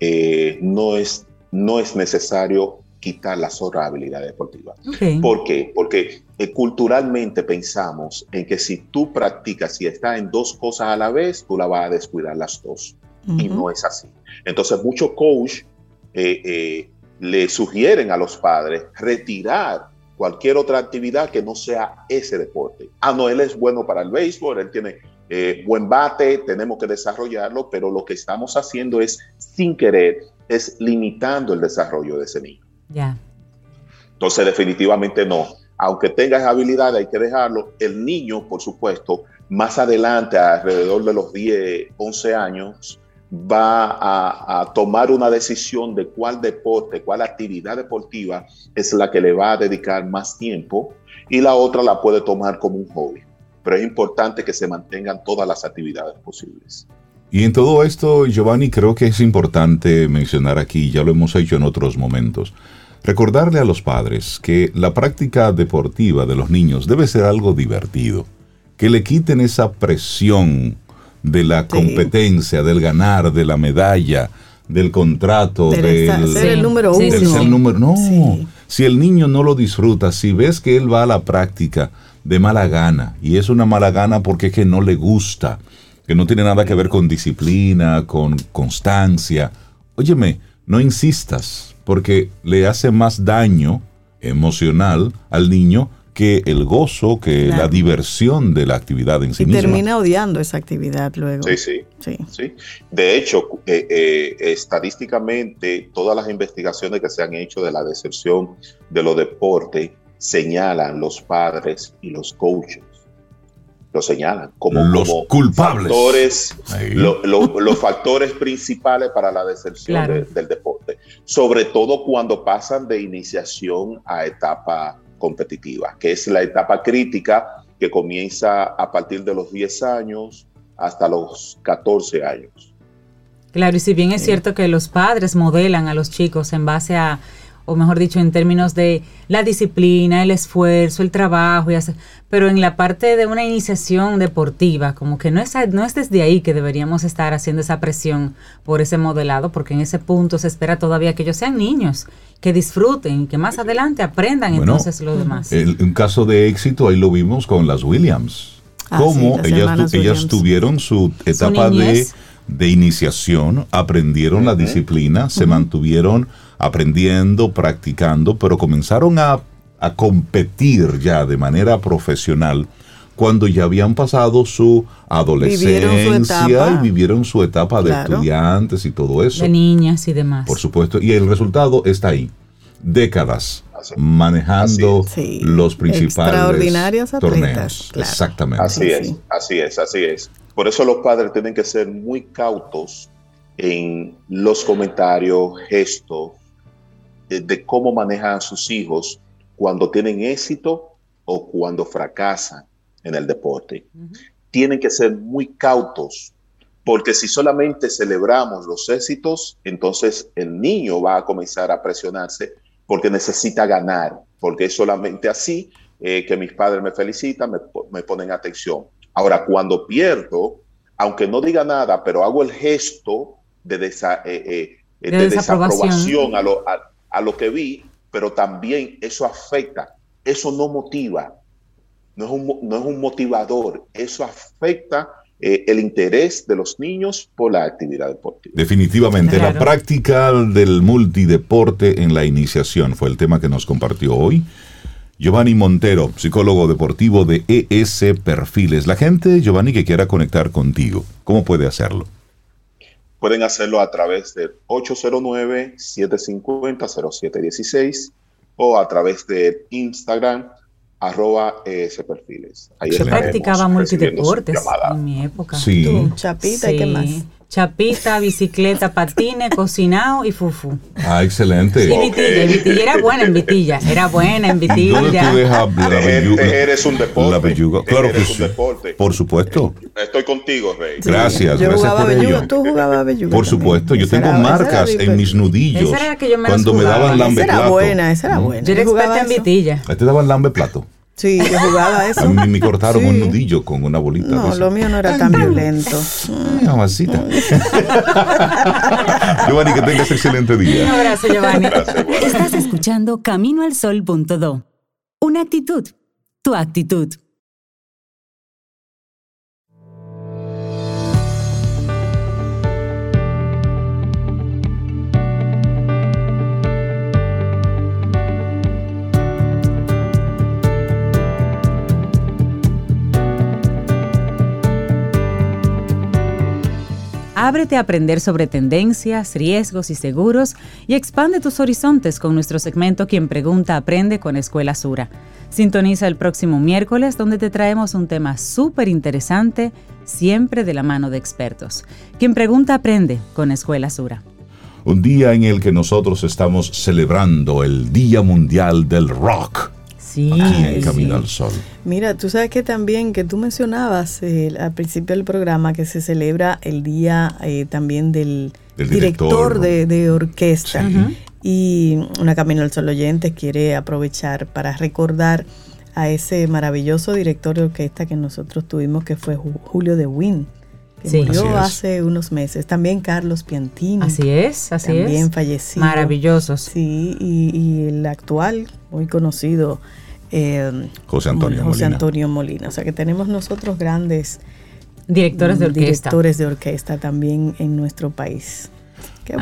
eh, no, es, no es necesario quitar las otras habilidades deportivas. ¿Por qué? Porque eh, culturalmente pensamos en que si tú practicas y estás en dos cosas a la vez, tú la vas a descuidar las dos. Y no es así. Entonces, muchos coach eh, eh, le sugieren a los padres retirar cualquier otra actividad que no sea ese deporte. Ah, no, él es bueno para el béisbol, él tiene buen bate, tenemos que desarrollarlo, pero lo que estamos haciendo es, sin querer, es limitando el desarrollo de ese niño. Ya. Entonces, definitivamente no. Aunque tengas habilidad, hay que dejarlo. El niño, por supuesto, más adelante, alrededor de los 10, 11 años, va a, tomar una decisión de cuál deporte, cuál actividad deportiva es la que le va a dedicar más tiempo y la otra la puede tomar como un hobby. Pero es importante que se mantengan todas las actividades posibles. Y en todo esto, Giovanni, creo que es importante mencionar aquí, ya lo hemos hecho en otros momentos, Recordarle a los padres que la práctica deportiva de los niños debe ser algo divertido, que le quiten esa presión de la competencia, del ganar, de la medalla, del contrato, del, ser el número uno. número, no, si el niño no lo disfruta, si ves que él va a la práctica de mala gana, y es una mala gana porque es que no le gusta, que no tiene nada que ver con disciplina, con constancia, óyeme, no insistas, porque le hace más daño emocional al niño que el gozo, que la diversión de la actividad en sí y termina odiando esa actividad luego. Sí, sí. sí. De hecho, eh, eh, estadísticamente, todas las investigaciones que se han hecho de la deserción de los deportes señalan los padres y los coaches lo señalan como los culpables. Factores, los factores principales para la deserción del deporte, sobre todo cuando pasan de iniciación a etapa competitiva, que es la etapa crítica que comienza a partir de los 10 años hasta los 14 años. Claro, y si bien es cierto que los padres modelan a los chicos en base a o mejor dicho, en términos de la disciplina, el esfuerzo, el trabajo, y hacer, pero en la parte de una iniciación deportiva, como que no es, no es desde ahí que deberíamos estar haciendo esa presión por ese modelado, porque en ese punto se espera todavía que ellos sean niños, que disfruten, que más adelante aprendan entonces lo demás. un caso de éxito ahí lo vimos con las Williams, ah, como ellas, ellas tuvieron su etapa de, de, iniciación, aprendieron la disciplina, se mantuvieron aprendiendo, practicando, pero comenzaron a, competir ya de manera profesional cuando ya habían pasado su adolescencia y vivieron su etapa de estudiantes y todo eso. De niñas y demás. Por supuesto, y el resultado está ahí. Décadas manejando los principales torneos. Exactamente. Así es, así es, así es. Por eso los padres tienen que ser muy cautos en los comentarios, gestos, de, cómo manejan a sus hijos cuando tienen éxito o cuando fracasan en el deporte. Tienen que ser muy cautos, porque si solamente celebramos los éxitos, entonces el niño va a comenzar a presionarse porque necesita ganar, porque es solamente así eh, que mis padres me felicitan, me, ponen atención. Ahora, cuando pierdo, aunque no diga nada, pero hago el gesto de, eh, eh, de, desaprobación a, lo, a lo que vi, pero también eso afecta, eso no motiva, no es un, no es un motivador, eso afecta eh, el interés de los niños por la actividad deportiva. Definitivamente, la práctica del multideporte en la iniciación fue el tema que nos compartió hoy. Giovanni Montero, psicólogo deportivo de ES Perfiles. La gente, Giovanni, que quiera conectar contigo, ¿cómo puede hacerlo? Pueden hacerlo a través del 809-750-0716 o a través de Instagram arroba ese perfiles. Ahí Yo practicaba multideportes en mi época. Sí. chapita y qué más. Chapita, bicicleta, patines, cocinado y fufu. Ah, excelente. Y vitilla, vitilla era buena en vitilla, era buena en vitilla. ¿Dónde tú dejas la belluga? Eres un deporte. La belluga, claro que sí. Por supuesto. Estoy contigo, Rey. Gracias, yo gracias por ello. Tú jugabas belluga. Por supuesto, yo tengo marcas en mis nudillos. Esa era que yo me cuando me daban lambe plato. Esa era buena, esa era buena. Yo era experta en vitilla. Ahí te daban lambe plato. Sí, yo jugaba eso. A mí me cortaron un nudillo con una bolita. No, lo mío no era tan violento. Mamacita. Giovanni, que tengas excelente día. Un abrazo, Giovanni. Estás escuchando Camino al Sol.do. Una actitud. Tu actitud. Ábrete a aprender sobre tendencias, riesgos y seguros y expande tus horizontes con nuestro segmento Quien Pregunta Aprende con Escuela Sura. Sintoniza el próximo miércoles donde te traemos un tema súper interesante, siempre de la mano de expertos. Quien Pregunta Aprende con Escuela Sura. Un día en el que nosotros estamos celebrando el Día Mundial del Rock Sí, aquí en Camino al Sol. Mira, tú sabes que también que tú mencionabas eh, al principio del programa que se celebra el día eh, también del, director, de, orquesta. Y una Camino al Sol oyente quiere aprovechar para recordar a ese maravilloso director de orquesta que nosotros tuvimos, que fue Julio de Wynn que murió hace unos meses. También Carlos Piantini. Así es, así es. También falleció. Maravillosos. Sí, y, el actual, muy conocido, eh, José Antonio José Antonio Molina. O sea que tenemos nosotros grandes directores de orquesta. Directores de orquesta también en nuestro país.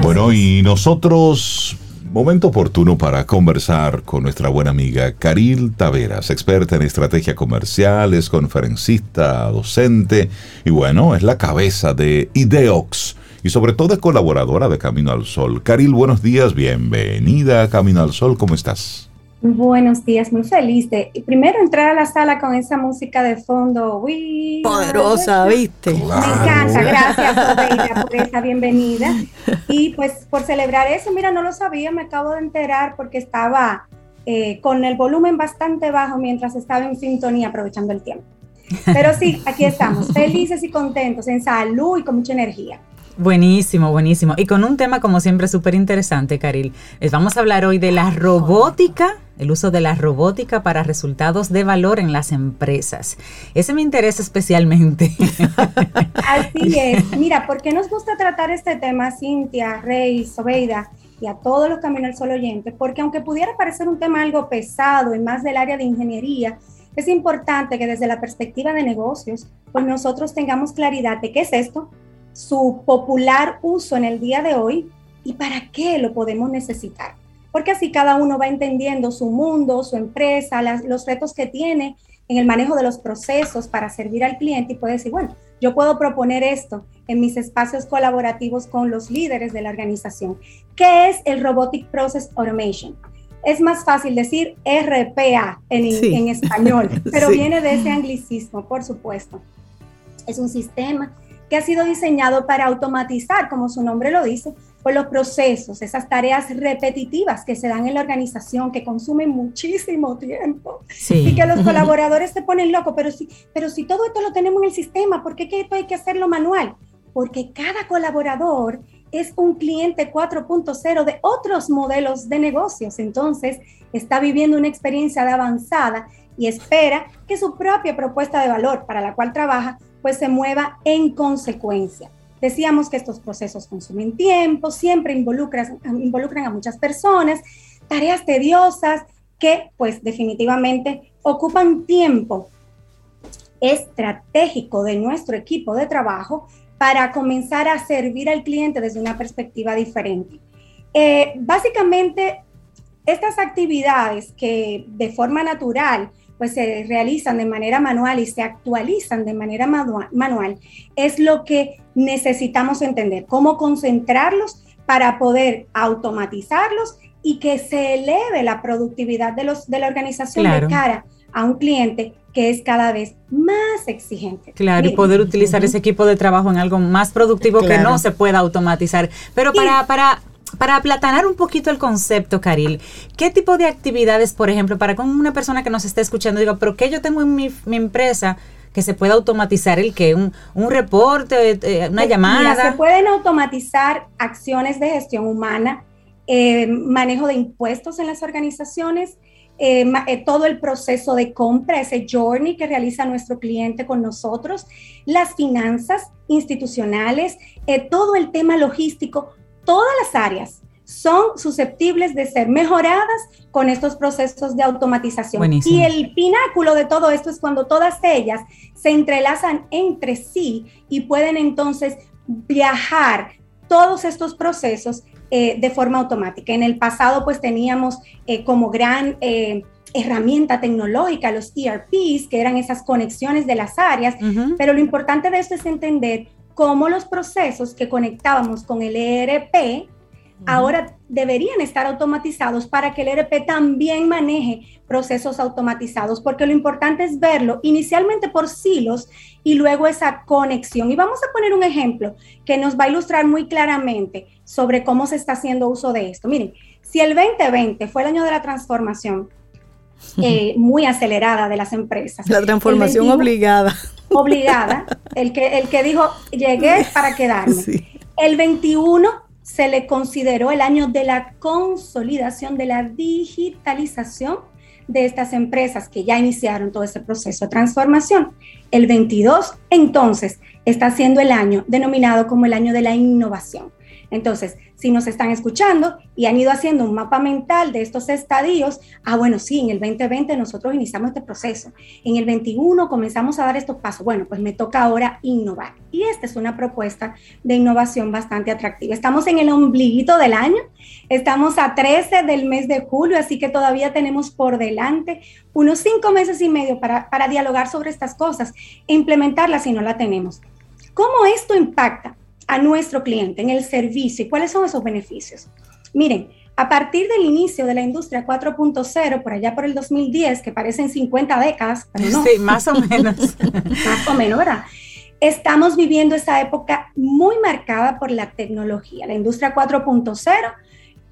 bueno, y nosotros Momento oportuno para conversar con nuestra buena amiga Caril Taveras, experta en estrategia comercial, es conferencista, docente y bueno, es la cabeza de Ideox y sobre todo es colaboradora de Camino al Sol. Caril, buenos días, bienvenida a Camino al Sol, ¿cómo estás? Buenos días, muy feliz de primero entrar a la sala con esa música de fondo. Uy, Poderosa, ¿viste? Me encanta, gracias por esa bienvenida. Y pues por celebrar eso, mira, no lo sabía, me acabo de enterar porque estaba eh, con el volumen bastante bajo mientras estaba en sintonía aprovechando el tiempo. Pero sí, aquí estamos, felices y contentos, en salud y con mucha energía. Buenísimo, buenísimo. Y con un tema como siempre súper interesante, Caril. Les vamos a hablar hoy de la robótica, el uso de la robótica para resultados de valor en las empresas. Ese me interesa especialmente. Así es. Mira, ¿por qué nos gusta tratar este tema, Cintia, Rey, Sobeida? y a todos los Caminos al Sol oyentes, porque aunque pudiera parecer un tema algo pesado y más del área de ingeniería, es importante que desde la perspectiva de negocios, pues nosotros tengamos claridad de qué es esto, su popular uso en el día de hoy y para qué lo podemos necesitar. Porque así cada uno va entendiendo su mundo, su empresa, los retos que tiene en el manejo de los procesos para servir al cliente y puede decir, bueno, yo puedo proponer esto en mis espacios colaborativos con los líderes de la organización. ¿Qué es el Robotic Process Automation? Es más fácil decir RPA en, español, pero viene de ese anglicismo, por supuesto. Es un sistema que ha sido diseñado para automatizar, como su nombre lo dice, por los procesos, esas tareas repetitivas que se dan en la organización, que consumen muchísimo tiempo. Y que los colaboradores se ponen locos, pero si, pero si todo esto lo tenemos en el sistema, ¿por qué esto hay que hacerlo manual? Porque cada colaborador es un cliente 4.0 de otros modelos de negocios, entonces está viviendo una experiencia de avanzada y espera que su propia propuesta de valor para la cual trabaja pues se mueva en consecuencia. Decíamos que estos procesos consumen tiempo, siempre involucran, involucran a muchas personas, tareas tediosas que pues definitivamente ocupan tiempo estratégico de nuestro equipo de trabajo para comenzar a servir al cliente desde una perspectiva diferente. Eh, básicamente, estas actividades que de forma natural pues se realizan de manera manual y se actualizan de manera manual, es lo que necesitamos entender, cómo concentrarlos para poder automatizarlos y que se eleve la productividad de, los, de la organización de cara a un cliente que es cada vez más exigente. Claro, y poder utilizar ese equipo de trabajo en algo más productivo que no se pueda automatizar. Pero para, para para aplatanar un poquito el concepto, Caril, ¿qué tipo de actividades, por ejemplo, para con una persona que nos esté escuchando, digo, pero ¿qué yo tengo en mi, empresa que se pueda automatizar el que un, un, reporte, eh, una llamada? se pueden automatizar acciones de gestión humana, eh, manejo de impuestos en las organizaciones, eh, todo el proceso de compra, ese journey que realiza nuestro cliente con nosotros, las finanzas institucionales, todo el tema logístico, todas las áreas son susceptibles de ser mejoradas con estos procesos de automatización. Y el pináculo de todo esto es cuando todas ellas se entrelazan entre sí y pueden entonces viajar todos estos procesos eh, de forma automática. En el pasado pues teníamos eh, como gran... Eh, herramienta tecnológica, los ERPs, que eran esas conexiones de las áreas, pero lo importante de esto es entender cómo los procesos que conectábamos con el ERP ahora deberían estar automatizados para que el ERP también maneje procesos automatizados, porque lo importante es verlo inicialmente por silos y luego esa conexión. Y vamos a poner un ejemplo que nos va a ilustrar muy claramente sobre cómo se está haciendo uso de esto. Miren, si el 2020 fue el año de la transformación, eh, muy acelerada de las empresas. La transformación obligada. Obligada. El que, el que dijo, llegué para quedarme. El 21 se le consideró el año de la consolidación de la digitalización de estas empresas que ya iniciaron todo ese proceso de transformación. El 22, entonces, está siendo el año denominado como el año de la innovación. Entonces, si nos están escuchando y han ido haciendo un mapa mental de estos estadios, ah, bueno, sí, en el 2020 nosotros iniciamos este proceso, en el 21 comenzamos a dar estos pasos, bueno, pues me toca ahora innovar. Y esta es una propuesta de innovación bastante atractiva. Estamos en el ombliguito del año, estamos a 13 del mes de julio, así que todavía tenemos por delante unos cinco meses y medio para, para dialogar sobre estas cosas e implementarlas si no la tenemos. ¿Cómo esto impacta? A nuestro cliente en el servicio. ¿Y cuáles son esos beneficios? Miren, a partir del inicio de la industria 4.0, por allá por el 2010, que parecen 50 décadas, pero no. Sí, más o menos. más o menos, ¿verdad? Estamos viviendo esa época muy marcada por la tecnología. La industria 4.0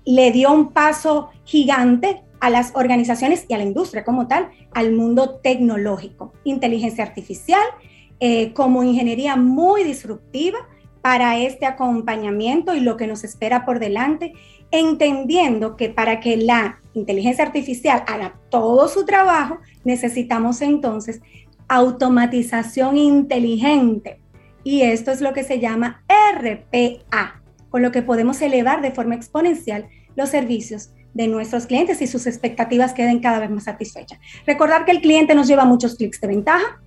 le dio un paso gigante a las organizaciones y a la industria como tal, al mundo tecnológico. Inteligencia artificial, eh, como ingeniería muy disruptiva, para este acompañamiento y lo que nos espera por delante, entendiendo que para que la inteligencia artificial haga todo su trabajo, necesitamos entonces automatización inteligente. Y esto es lo que se llama RPA, con lo que podemos elevar de forma exponencial los servicios de nuestros clientes y sus expectativas queden cada vez más satisfechas. Recordar que el cliente nos lleva muchos clics de ventaja,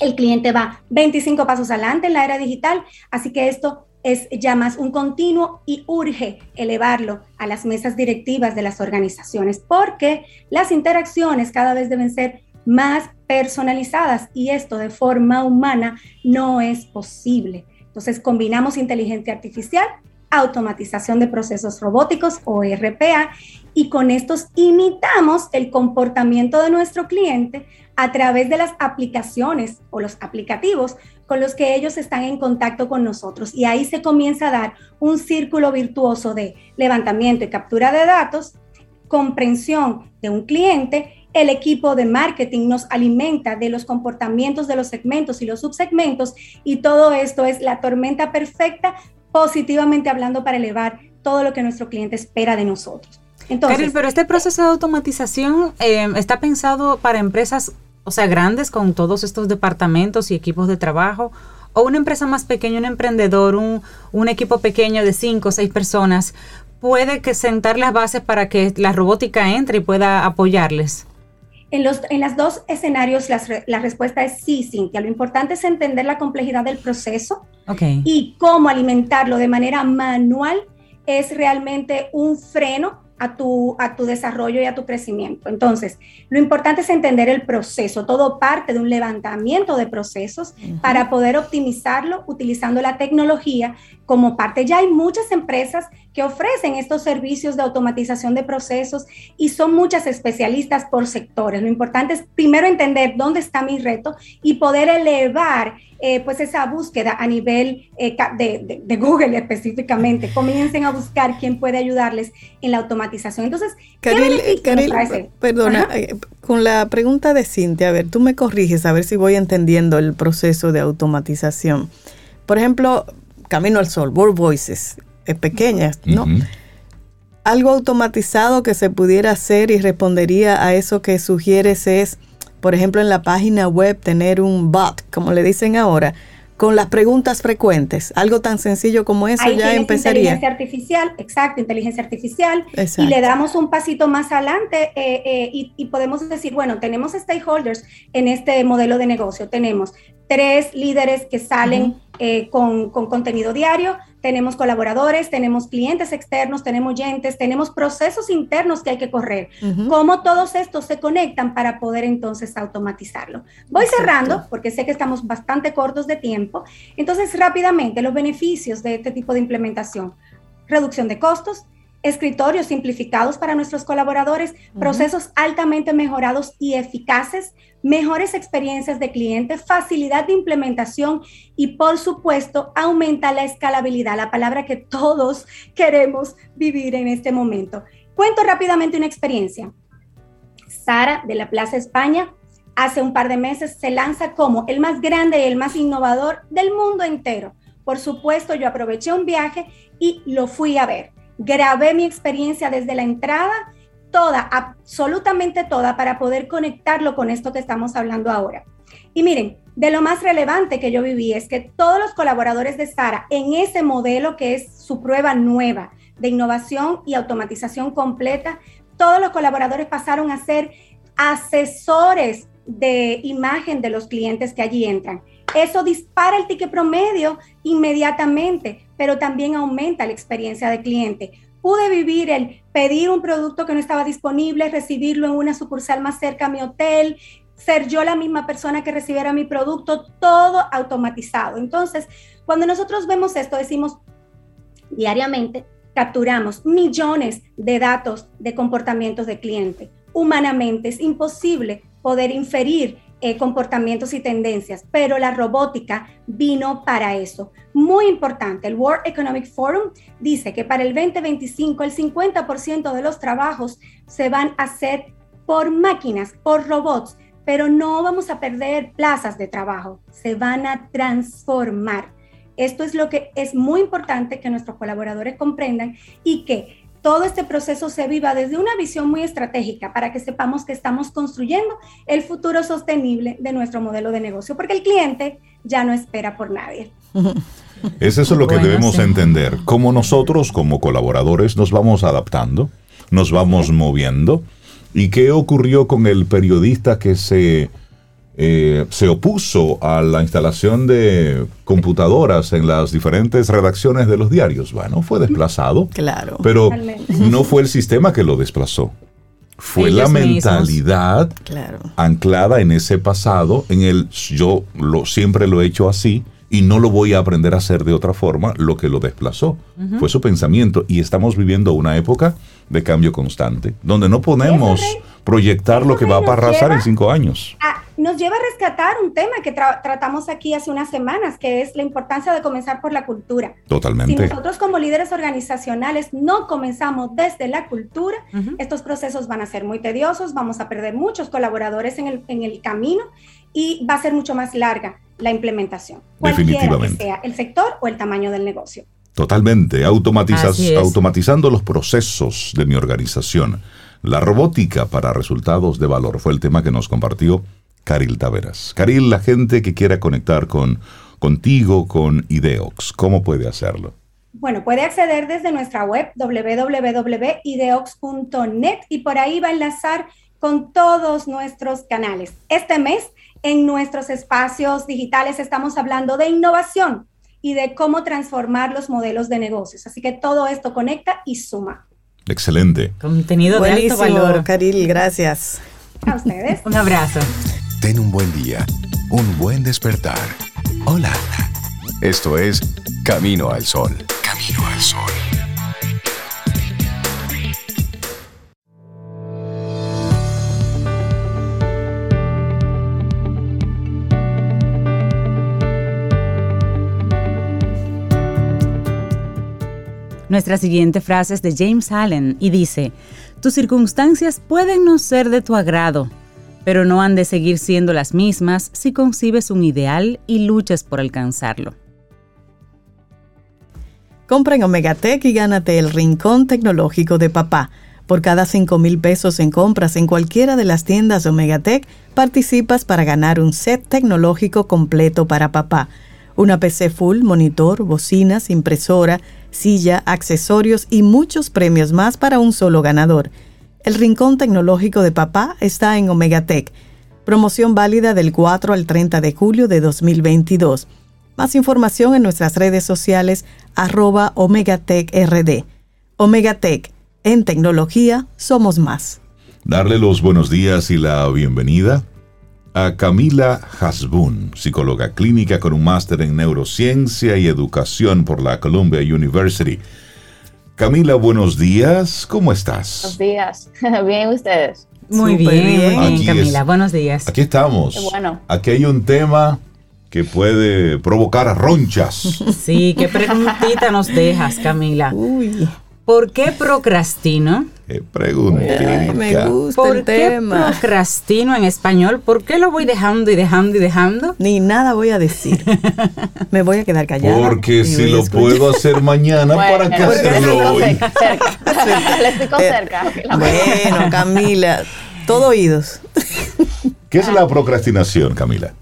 el cliente va 25 pasos adelante en la era digital, así que esto es ya más un continuo y urge elevarlo a las mesas directivas de las organizaciones porque las interacciones cada vez deben ser más personalizadas y esto de forma humana no es posible. Entonces combinamos inteligencia artificial, automatización de procesos robóticos o RPA y con estos imitamos el comportamiento de nuestro cliente a través de las aplicaciones o los aplicativos con los que ellos están en contacto con nosotros. Y ahí se comienza a dar un círculo virtuoso de levantamiento y captura de datos, comprensión de un cliente, el equipo de marketing nos alimenta de los comportamientos de los segmentos y los subsegmentos y todo esto es la tormenta perfecta positivamente hablando para elevar todo lo que nuestro cliente espera de nosotros. Entonces, pero este proceso de automatización eh, está pensado para empresas o sea, grandes con todos estos departamentos y equipos de trabajo, o una empresa más pequeña, un emprendedor, un, un equipo pequeño de cinco o seis personas, puede que sentar las bases para que la robótica entre y pueda apoyarles? En los en las dos escenarios la respuesta es sí, Cintia. Lo importante es entender la complejidad del proceso y cómo alimentarlo de manera manual es realmente un freno a tu, a tu desarrollo y a tu crecimiento. Entonces, lo importante es entender el proceso, todo parte de un levantamiento de procesos para poder optimizarlo utilizando la tecnología como parte. Ya hay muchas empresas que ofrecen estos servicios de automatización de procesos y son muchas especialistas por sectores. Lo importante es primero entender dónde está mi reto y poder elevar eh, pues esa búsqueda a nivel eh, de, Google específicamente. Comiencen a buscar quién puede ayudarles en la automatización. Entonces, Caril, perdona, eh, con la pregunta de Cintia, a ver, tú me corriges, a ver si voy entendiendo el proceso de automatización. Por ejemplo, Camino al Sol, World Voices, es pequeña, ¿no? Algo automatizado que se pudiera hacer y respondería a eso que sugieres es por ejemplo, en la página web tener un bot, como le dicen ahora, con las preguntas frecuentes. Algo tan sencillo como eso ya empezaría. Inteligencia artificial, exacto, inteligencia artificial. Y le damos un pasito más adelante eh, eh, y, podemos decir, bueno, tenemos stakeholders en este modelo de negocio. Tenemos tres líderes que salen eh, con, contenido diario, tenemos colaboradores, tenemos clientes externos, tenemos oyentes, tenemos procesos internos que hay que correr. ¿Cómo todos estos se conectan para poder entonces automatizarlo? Voy cerrando porque sé que estamos bastante cortos de tiempo. Entonces, rápidamente, los beneficios de este tipo de implementación. Reducción de costos, escritorios simplificados para nuestros colaboradores, procesos altamente mejorados y eficaces, mejores experiencias de cliente, facilidad de implementación y por supuesto aumenta la escalabilidad, la palabra que todos queremos vivir en este momento. Cuento rápidamente una experiencia. Sara de la Plaza España hace un par de meses se lanza como el más grande y el más innovador del mundo entero. Por supuesto, yo aproveché un viaje y lo fui a ver grabé mi experiencia desde la entrada, toda, absolutamente toda, para poder conectarlo con esto que estamos hablando ahora. Y miren, de lo más relevante que yo viví es que todos los colaboradores de Sara en ese modelo que es su prueba nueva de innovación y automatización completa, todos los colaboradores pasaron a ser asesores de imagen de los clientes que allí entran. Eso dispara el ticket promedio inmediatamente, pero también aumenta la experiencia de cliente. Pude vivir el pedir un producto que no estaba disponible, recibirlo en una sucursal más cerca a mi hotel, ser yo la misma persona que recibiera mi producto, todo automatizado. Entonces, cuando nosotros vemos esto, decimos diariamente, capturamos millones de datos de comportamientos de cliente. Humanamente es imposible poder inferir eh, comportamientos y tendencias, pero la robótica vino para eso. Muy importante, el World Economic Forum dice que para el 2025 el 50% de los trabajos se van a hacer por máquinas, por robots, pero no vamos a perder plazas de trabajo, se van a transformar. Esto es lo que es muy importante que nuestros colaboradores comprendan y que todo este proceso se viva desde una visión muy estratégica para que sepamos que estamos construyendo el futuro sostenible de nuestro modelo de negocio, porque el cliente ya no espera por nadie. Es eso lo que debemos entender. Como nosotros, como colaboradores, nos vamos adaptando, nos vamos moviendo. ¿Y qué ocurrió con el periodista que se eh, se opuso a la instalación de computadoras en las diferentes redacciones de los diarios. Bueno, fue desplazado. Claro. Pero no fue el sistema que lo desplazó. Fue la mentalidad anclada en ese pasado, en el yo lo, siempre lo he hecho así y no lo voy a aprender a hacer de otra forma, lo que lo desplazó. Fue su pensamiento y estamos viviendo una época de cambio constante, donde no podemos proyectar lo que va a arrasar en cinco años nos lleva a rescatar un tema que tratamos aquí hace unas semanas, que es la importancia de comenzar por la cultura. Totalmente. Si nosotros como líderes organizacionales no comenzamos desde la cultura, estos procesos van a ser muy tediosos, vamos a perder muchos colaboradores en el, en el camino y va a ser mucho más larga la implementación. Definitivamente. Que sea el sector o el tamaño del negocio. Totalmente. Automatizas, automatizando los procesos de mi organización. La robótica para resultados de valor fue el tema que nos compartió Caril Taveras. Caril, la gente que quiera conectar con contigo, con Ideox, ¿cómo puede hacerlo? Bueno, puede acceder desde nuestra web www.ideox.net y por ahí va a enlazar con todos nuestros canales. Este mes, en nuestros espacios digitales, estamos hablando de innovación y de cómo transformar los modelos de negocios. Así que todo esto conecta y suma. Excelente. Contenido de alto valor. Caril, gracias. A ustedes. Un abrazo. Ten un buen día, un buen despertar. Hola. Esto es Camino al Sol. Camino al Sol. Nuestra siguiente frase es de James Allen y dice, tus circunstancias pueden no ser de tu agrado, pero no han de seguir siendo las mismas si concibes un ideal y luchas por alcanzarlo. Compra en Omegatech y gánate el rincón tecnológico de papá. Por cada 5 mil pesos en compras en cualquiera de las tiendas de Omegatech, participas para ganar un set tecnológico completo para papá. Una PC full, monitor, bocinas, impresora, silla, accesorios y muchos premios más para un solo ganador. El Rincón Tecnológico de Papá está en Omegatech. Promoción válida del 4 al 30 de julio de 2022. Más información en nuestras redes sociales arroba OmegatechRD. Omegatech, en tecnología somos más. Darle los buenos días y la bienvenida a Camila Hasbun, psicóloga clínica con un máster en neurociencia y educación por la Columbia University. Camila, buenos días. ¿Cómo estás? Buenos días. bien, ustedes. Muy bien, Camila. buenos días. Aquí estamos. bueno. Aquí hay un tema que puede provocar ronchas. Sí, qué preguntita nos dejas, Camila. Uy. ¿Por qué procrastino? Qué preguntita. Me gusta ¿Por el qué tema. procrastino en español? ¿Por qué lo voy dejando y dejando y dejando? Ni nada voy a decir. Me voy a quedar callada. Porque si lo puedo hacer mañana, ¿para qué hacerlo hoy? cerca, le explicó Eh, cerca. Bueno, Camila, todo oídos. ¿Qué es la procrastinación, Camila?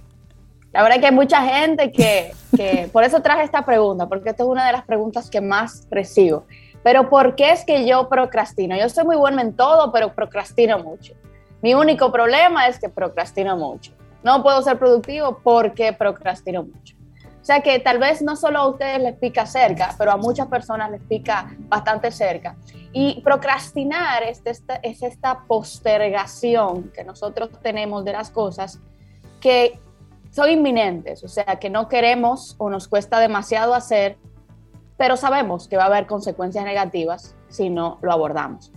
La verdad es que hay mucha gente que, que, por eso traje esta pregunta, porque esta es una de las preguntas que más recibo. Pero ¿por qué es que yo procrastino? Yo soy muy buena en todo, pero procrastino mucho. Mi único problema es que procrastino mucho. No puedo ser productivo porque procrastino mucho. O sea que tal vez no solo a ustedes les pica cerca, pero a muchas personas les pica bastante cerca. Y procrastinar es esta, es esta postergación que nosotros tenemos de las cosas que son inminentes, o sea, que no queremos o nos cuesta demasiado hacer, pero sabemos que va a haber consecuencias negativas si no lo abordamos.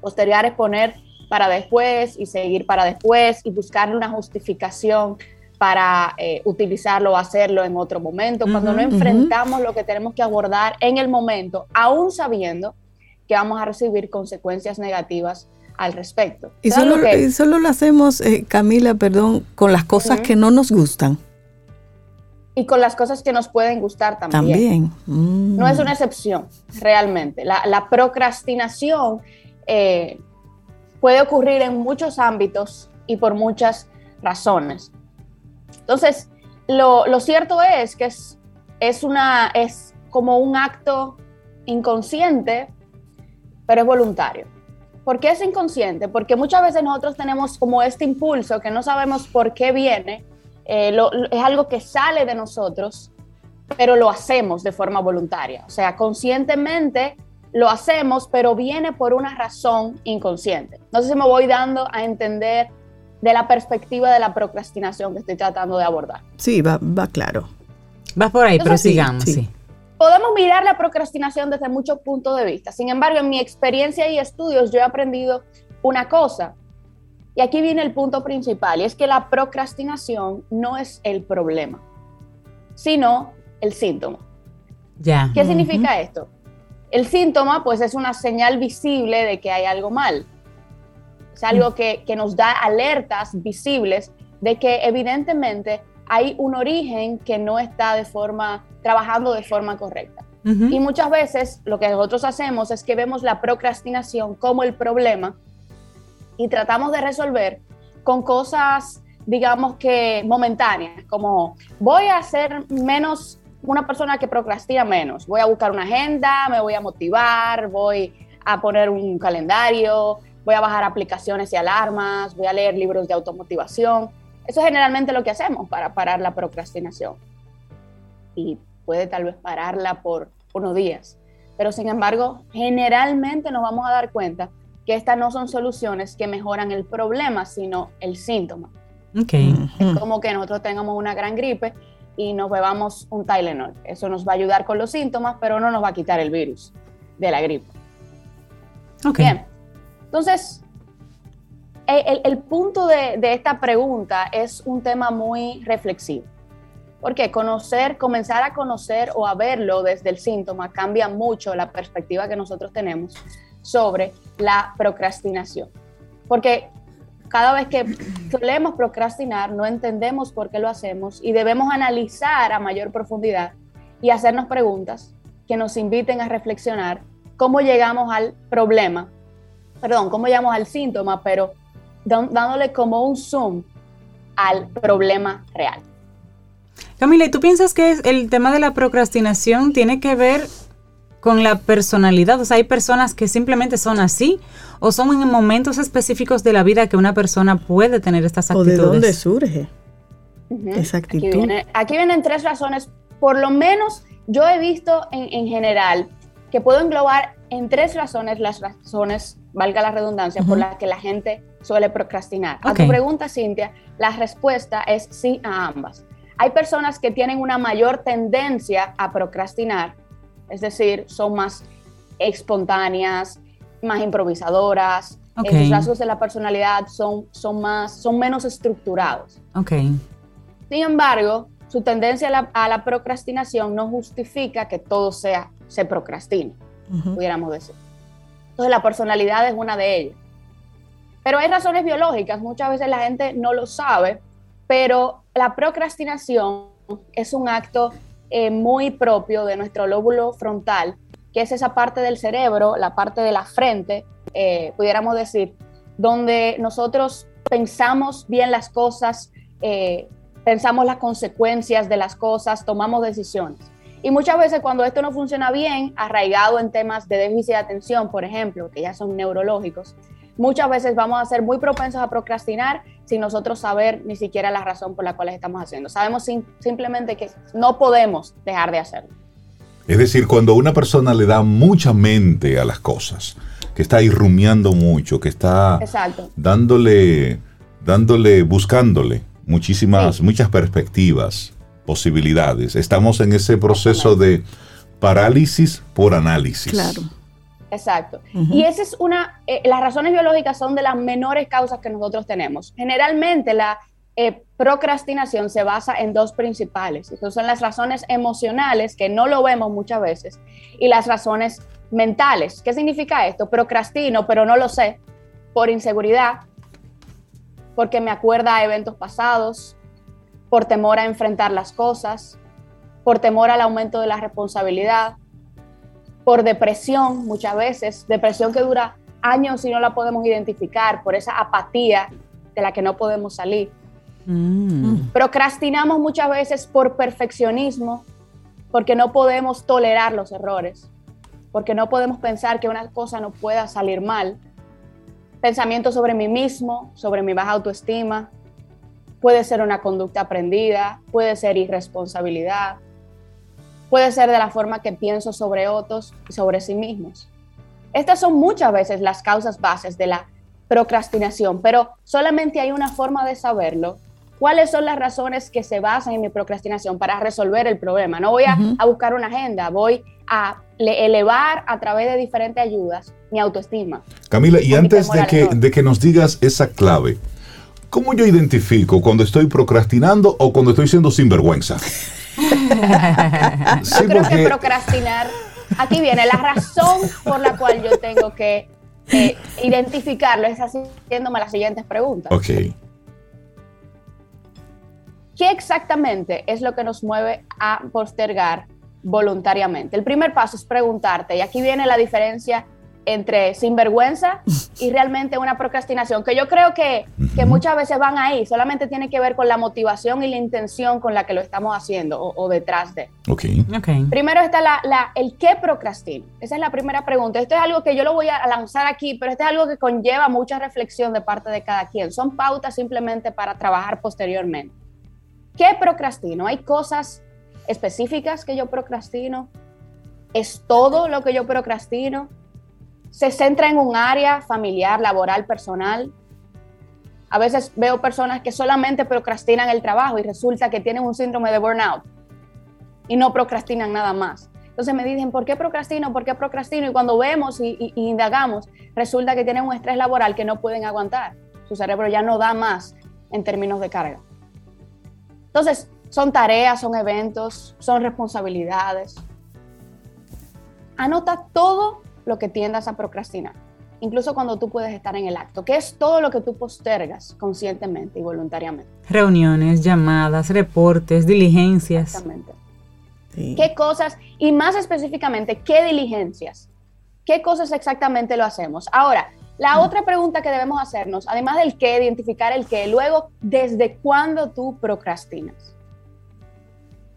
Postergar es poner para después y seguir para después y buscarle una justificación para eh, utilizarlo o hacerlo en otro momento, cuando no enfrentamos lo que tenemos que abordar en el momento, aún sabiendo que vamos a recibir consecuencias negativas al respecto. Y ¿Saben solo, lo que- y solo lo hacemos, eh, Camila, perdón, con las cosas que no nos gustan. Y con las cosas que nos pueden gustar también. También. No es una excepción, realmente. La, procrastinación eh, puede ocurrir en muchos ámbitos y por muchas razones. Entonces, lo, cierto es que es, es, una, es como un acto inconsciente, pero es voluntario. ¿Por qué es inconsciente? Porque muchas veces nosotros tenemos como este impulso que no sabemos por qué viene, eh, es algo que sale de nosotros, pero lo hacemos de forma voluntaria. O sea, conscientemente lo hacemos, pero viene por una razón inconsciente. No sé si me voy dando a entender de la perspectiva de la procrastinación que estoy tratando de abordar. Sí, va, va claro. Va por ahí, pero sigamos, sí. Podemos mirar la procrastinación desde muchos puntos de vista. Sin embargo, en mi experiencia y estudios yo he aprendido una cosa. Y aquí viene el punto principal, y es que la procrastinación no es el problema, sino el síntoma. Ya. ¿Qué significa esto? El síntoma, pues, es una señal visible de que hay algo mal. Es algo que, nos da alertas visibles de que evidentemente hay un origen que no está de forma, trabajando de forma correcta. Y muchas veces lo que nosotros hacemos es que vemos la procrastinación como el problema y tratamos de resolver con cosas, digamos que momentáneas, como voy a ser menos una persona que procrastina menos, voy a buscar una agenda, me voy a motivar, voy a poner un calendario, voy a bajar aplicaciones y alarmas, voy a leer libros de automotivación. Eso es generalmente lo que hacemos para parar la procrastinación. Y puede tal vez pararla por unos días. Pero sin embargo, generalmente nos vamos a dar cuenta que estas no son soluciones que mejoran el problema, sino el síntoma. Okay. Es como que nosotros tengamos una gran gripe y nos bebamos un Tylenol. Eso nos va a ayudar con los síntomas, pero no nos va a quitar el virus de la gripe. Okay. Bien, entonces, el, punto de, esta pregunta es un tema muy reflexivo. Porque conocer, comenzar a conocer o a verlo desde el síntoma cambia mucho la perspectiva que nosotros tenemos sobre la procrastinación. Porque cada vez que solemos procrastinar, no entendemos por qué lo hacemos y debemos analizar a mayor profundidad y hacernos preguntas que nos inviten a reflexionar cómo llegamos al problema perdón, ¿cómo llamamos al síntoma? Pero dándole como un zoom al problema real. Camila, ¿y tú piensas que el tema de la procrastinación tiene que ver con la personalidad? O sea, hay personas que simplemente son así o son en momentos específicos de la vida que una persona puede tener estas actitudes. ¿O de dónde surge esa actitud? Aquí, vienen tres razones. Por lo menos yo he visto en general que puedo englobar en tres razones las razones valga la redundancia, por la que la gente suele procrastinar. A tu pregunta, Cintia, la respuesta es sí a ambas. Hay personas que tienen una mayor tendencia a procrastinar, es decir, son más espontáneas, más improvisadoras, los rasgos de la personalidad son, son, más, son menos estructurados. Okay. Sin embargo, su tendencia a la, procrastinación no justifica que todo sea, se procrastine, pudiéramos decir. Entonces la personalidad es una de ellas. Pero hay razones biológicas, muchas veces la gente no lo sabe, pero la procrastinación es un acto eh, muy propio de nuestro lóbulo frontal, que es esa parte del cerebro, la parte de la frente, eh, pudiéramos decir, donde nosotros pensamos bien las cosas, eh, pensamos las consecuencias de las cosas, tomamos decisiones. Y muchas veces cuando esto no funciona bien, arraigado en temas de déficit de atención, por ejemplo, que ya son neurológicos, muchas veces vamos a ser muy propensos a procrastinar sin nosotros saber ni siquiera la razón por la cual estamos haciendo. Sabemos simplemente que no podemos dejar de hacerlo. Es decir, cuando una persona le da mucha mente a las cosas, que está irrumiando mucho, que está dándole, dándole, buscándole muchísimas, muchas perspectivas, posibilidades. Estamos en ese proceso de parálisis por análisis. Claro. Exacto. Y esa es una, eh, las razones biológicas son de las menores causas que nosotros tenemos. Generalmente la eh, procrastinación se basa en dos principales. Esas son las razones emocionales, que no lo vemos muchas veces, y las razones mentales. ¿Qué significa esto? Procrastino, pero no lo sé, por inseguridad, porque me acuerda a eventos pasados, por temor a enfrentar las cosas, por temor al aumento de la responsabilidad, por depresión muchas veces, depresión que dura años y no la podemos identificar, por esa apatía de la que no podemos salir. Mm. Procrastinamos muchas veces por perfeccionismo, porque no podemos tolerar los errores, porque no podemos pensar que una cosa no pueda salir mal. Pensamientos sobre mí mismo, sobre mi baja autoestima, puede ser una conducta aprendida, puede ser irresponsabilidad, puede ser de la forma que pienso sobre otros y sobre sí mismos. Estas son muchas veces las causas bases de la procrastinación, pero solamente hay una forma de saberlo. ¿Cuáles son las razones que se basan en mi procrastinación para resolver el problema? No voy a, buscar una agenda, voy a elevar a través de diferentes ayudas mi autoestima. Camila, y antes de que, de que nos digas esa clave, ¿cómo yo identifico cuando estoy procrastinando o cuando estoy siendo sinvergüenza? yo creo que procrastinar, aquí viene la razón por la cual yo tengo que identificarlo, es haciéndome las siguientes preguntas. Ok. ¿Qué exactamente es lo que nos mueve a postergar voluntariamente? El primer paso es preguntarte, y aquí viene la diferencia entre sinvergüenza y realmente una procrastinación, que yo creo que, muchas veces van ahí, solamente tiene que ver con la motivación y la intención con la que lo estamos haciendo o, detrás de. Okay. Primero está la, el qué procrastino. Esa es la primera pregunta. Esto es algo que yo lo voy a lanzar aquí, pero esto es algo que conlleva mucha reflexión de parte de cada quien. Son pautas simplemente para trabajar posteriormente. ¿Qué procrastino? Hay cosas específicas que yo procrastino. ¿Es todo lo que yo procrastino? Se centra en un área familiar, laboral, personal. A veces veo personas que solamente procrastinan el trabajo y resulta que tienen un síndrome de burnout y no procrastinan nada más. Entonces me dicen, ¿por qué procrastino? ¿Por qué procrastino? Y cuando vemos y, indagamos, resulta que tienen un estrés laboral que no pueden aguantar. Su cerebro ya no da más en términos de carga. Entonces, son tareas, son eventos, son responsabilidades. Anota todo lo que tiendas a procrastinar, incluso cuando tú puedes estar en el acto, que es todo lo que tú postergas conscientemente y voluntariamente. Reuniones, llamadas, reportes, diligencias. Exactamente. ¿Qué cosas, y más específicamente, qué diligencias? ¿Qué cosas exactamente lo hacemos? Ahora, la otra pregunta que debemos hacernos, además del qué, identificar el qué, luego, ¿desde cuándo tú procrastinas?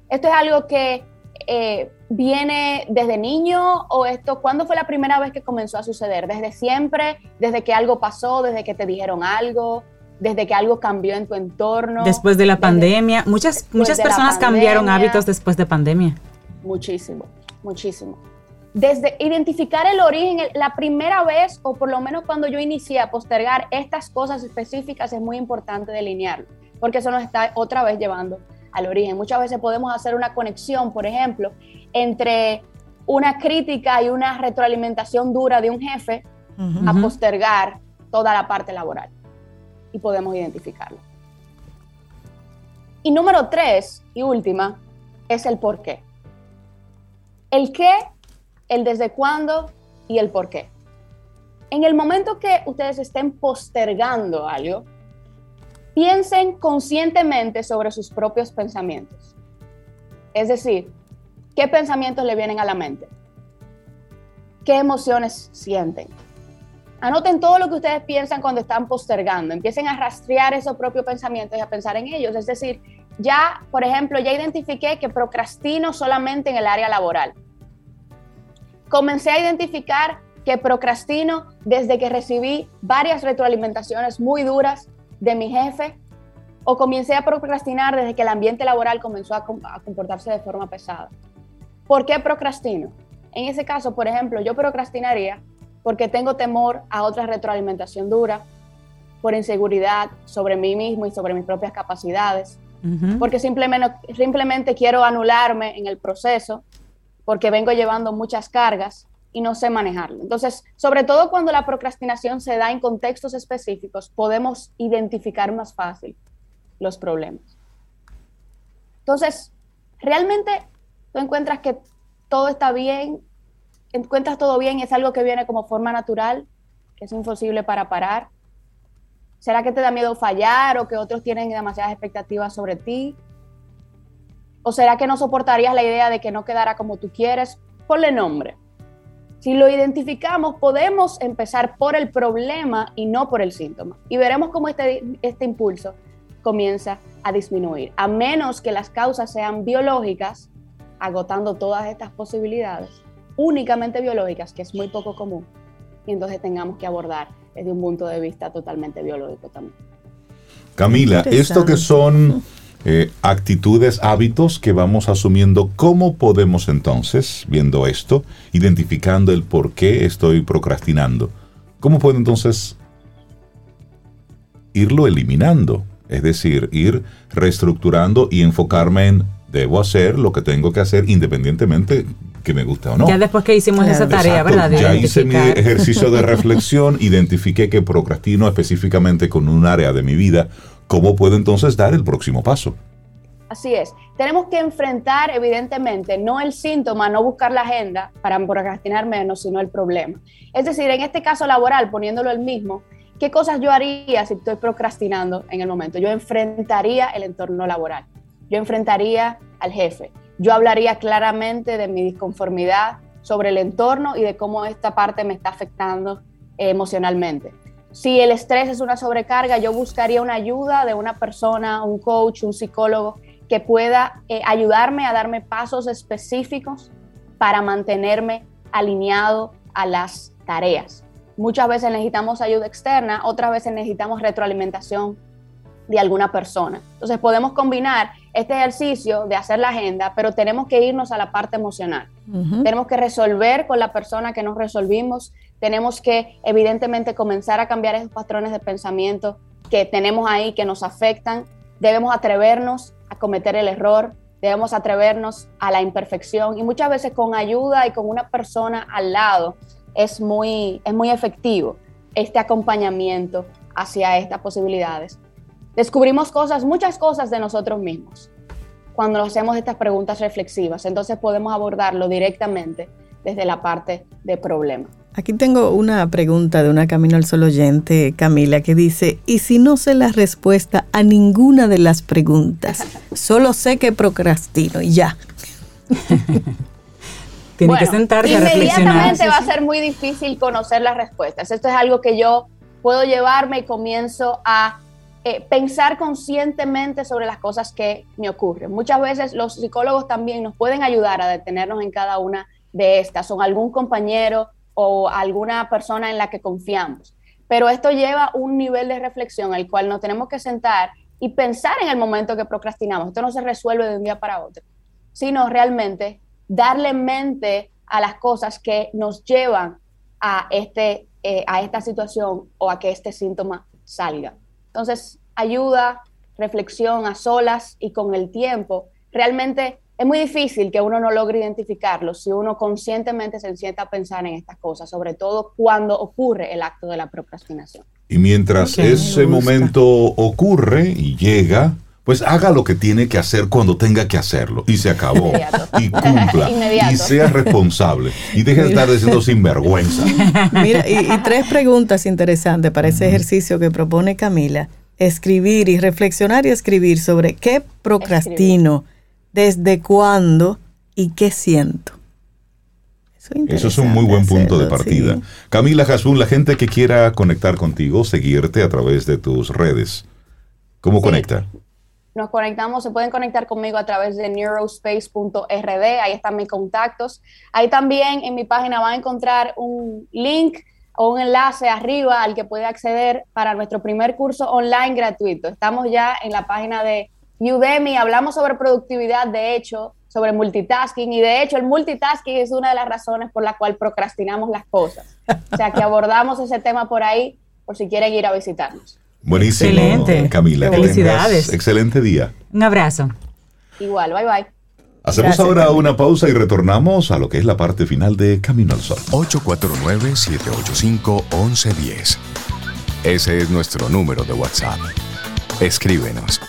Esto es algo que eh, viene desde niño o esto, ¿cuándo fue la primera vez que comenzó a suceder? ¿Desde siempre? ¿Desde que algo pasó? ¿Desde que te dijeron algo? ¿Desde que algo cambió en tu entorno? Después de la pandemia. Muchas, muchas personas cambiaron hábitos después de pandemia. Muchísimo, muchísimo. Desde identificar el origen, la primera vez, o por lo menos cuando yo inicié a postergar estas cosas específicas, es muy importante delinearlo, porque eso nos está otra vez llevando al origen. Muchas veces podemos hacer una conexión, por ejemplo, entre una crítica y una retroalimentación dura de un jefe a postergar toda la parte laboral. Y podemos identificarlo. Y número tres y última es el por qué. El qué, el desde cuándo y el por qué. En el momento que ustedes estén postergando algo, piensen conscientemente sobre sus propios pensamientos. Es decir, ¿qué pensamientos le vienen a la mente? ¿Qué emociones sienten? Anoten todo lo que ustedes piensan cuando están postergando. Empiecen a rastrear esos propios pensamientos y a pensar en ellos. Es decir, ya, por ejemplo, ya identifiqué que procrastino solamente en el área laboral. Comencé a identificar que procrastino desde que recibí varias retroalimentaciones muy duras de mi jefe o comencé a procrastinar desde que el ambiente laboral comenzó a, comportarse de forma pesada. ¿Por qué procrastino? En ese caso, por ejemplo, yo procrastinaría porque tengo temor a otra retroalimentación dura, por inseguridad sobre mí mismo y sobre mis propias capacidades, porque simplemente, simplemente quiero anularme en el proceso, porque vengo llevando muchas cargas y no sé manejarlo. Entonces, sobre todo cuando la procrastinación se da en contextos específicos, podemos identificar más fácil los problemas. Entonces, realmente tú encuentras que todo está bien, encuentras todo bien es algo que viene como forma natural, que es imposible para parar. ¿Será que te da miedo fallar o que otros tienen demasiadas expectativas sobre ti? ¿O será que no soportarías la idea de que no quedara como tú quieres? Ponle nombre. Si lo identificamos, podemos empezar por el problema y no por el síntoma. Y veremos cómo este, este impulso comienza a disminuir. A menos que las causas sean biológicas, agotando todas estas posibilidades, únicamente biológicas, que es muy poco común, y entonces tengamos que abordar desde un punto de vista totalmente biológico también. Camila, esto que son eh, actitudes, hábitos que vamos asumiendo, ¿cómo podemos entonces, viendo esto, identificando el por qué estoy procrastinando, cómo puedo entonces irlo eliminando? Es decir, ir reestructurando y enfocarme en debo hacer lo que tengo que hacer independientemente que me guste o no. Ya después que hicimos esa tarea, ¿verdad? ya hice mi ejercicio de reflexión, identifiqué que procrastino específicamente con un área de mi vida ¿cómo puedo entonces dar el próximo paso? Así es. Tenemos que enfrentar, evidentemente, no el síntoma, no buscar la agenda para procrastinar menos, sino el problema. Es decir, en este caso laboral, poniéndolo el mismo, ¿qué cosas yo haría si estoy procrastinando en el momento? Yo enfrentaría el entorno laboral. Yo enfrentaría al jefe. Yo hablaría claramente de mi disconformidad sobre el entorno y de cómo esta parte me está afectando emocionalmente. Si el estrés es una sobrecarga, yo buscaría una ayuda de una persona, un coach, un psicólogo que pueda eh, ayudarme a darme pasos específicos para mantenerme alineado a las tareas. Muchas veces necesitamos ayuda externa, otras veces necesitamos retroalimentación de alguna persona. Entonces podemos combinar este ejercicio de hacer la agenda, pero tenemos que irnos a la parte emocional. Tenemos que resolver con la persona que nos resolvimos tenemos que evidentemente comenzar a cambiar esos patrones de pensamiento que tenemos ahí, que nos afectan. Debemos atrevernos a cometer el error, debemos atrevernos a la imperfección y muchas veces con ayuda y con una persona al lado es muy, es muy efectivo este acompañamiento hacia estas posibilidades. Descubrimos cosas, muchas cosas de nosotros mismos cuando nos hacemos estas preguntas reflexivas, entonces podemos abordarlo directamente desde la parte de problema. Aquí tengo una pregunta de una Camino al Sol oyente, Camila, que dice, ¿y si no sé la respuesta a ninguna de las preguntas? Solo sé que procrastino y ya. Tiene que sentarse a reflexionar. Inmediatamente va a ser muy difícil conocer las respuestas. Esto es algo que yo puedo llevarme y comienzo a eh, pensar conscientemente sobre las cosas que me ocurren. Muchas veces los psicólogos también nos pueden ayudar a detenernos en cada una de estas, son algún compañero o alguna persona en la que confiamos. Pero esto lleva un nivel de reflexión al cual nos tenemos que sentar y pensar en el momento que procrastinamos. Esto no se resuelve de un día para otro, sino realmente darle mente a las cosas que nos llevan a, este, eh, a esta situación o a que este síntoma salga. Entonces, ayuda, reflexión a solas y con el tiempo, realmente es muy difícil que uno no logre identificarlo si uno conscientemente se sienta a pensar en estas cosas, sobre todo cuando ocurre el acto de la procrastinación. Y mientras ese momento ocurre y llega, pues haga lo que tiene que hacer cuando tenga que hacerlo y se acabó. Y cumpla. y sea responsable. Y deje de estar diciendo sinvergüenza. Mira, y, tres preguntas interesantes para ese ejercicio que propone Camila. Escribir y reflexionar y escribir sobre qué procrastino desde cuándo y qué siento. Eso, es un muy buen punto de partida. Camila Jasun, la gente que quiera conectar contigo, seguirte a través de tus redes, ¿cómo conecta? Nos conectamos, se pueden conectar conmigo a través de neurospace.rd, ahí están mis contactos. Ahí también en mi página van a encontrar un link o un enlace arriba al que puede acceder para nuestro primer curso online gratuito. Estamos ya en la página de Udemy, hablamos sobre productividad, de hecho, sobre multitasking, y de hecho el multitasking es una de las razones por la cual procrastinamos las cosas. O sea que abordamos ese tema por ahí, por si quieren ir a visitarnos. Buenísimo, excelente. Camila. Felicidades. Excelente día. Un abrazo. Igual, bye bye. Hacemos ahora una pausa y retornamos a lo que es la parte final de Camino al Sol. 849-785-1110. Ese es nuestro número de WhatsApp. Escríbenos.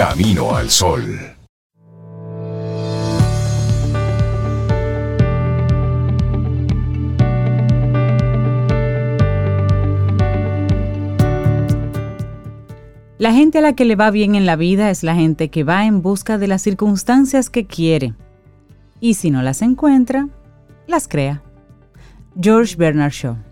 Camino al Sol. La gente a la que le va bien en la vida es la gente que va en busca de las circunstancias que quiere. Y si no las encuentra, las crea. George Bernard Shaw.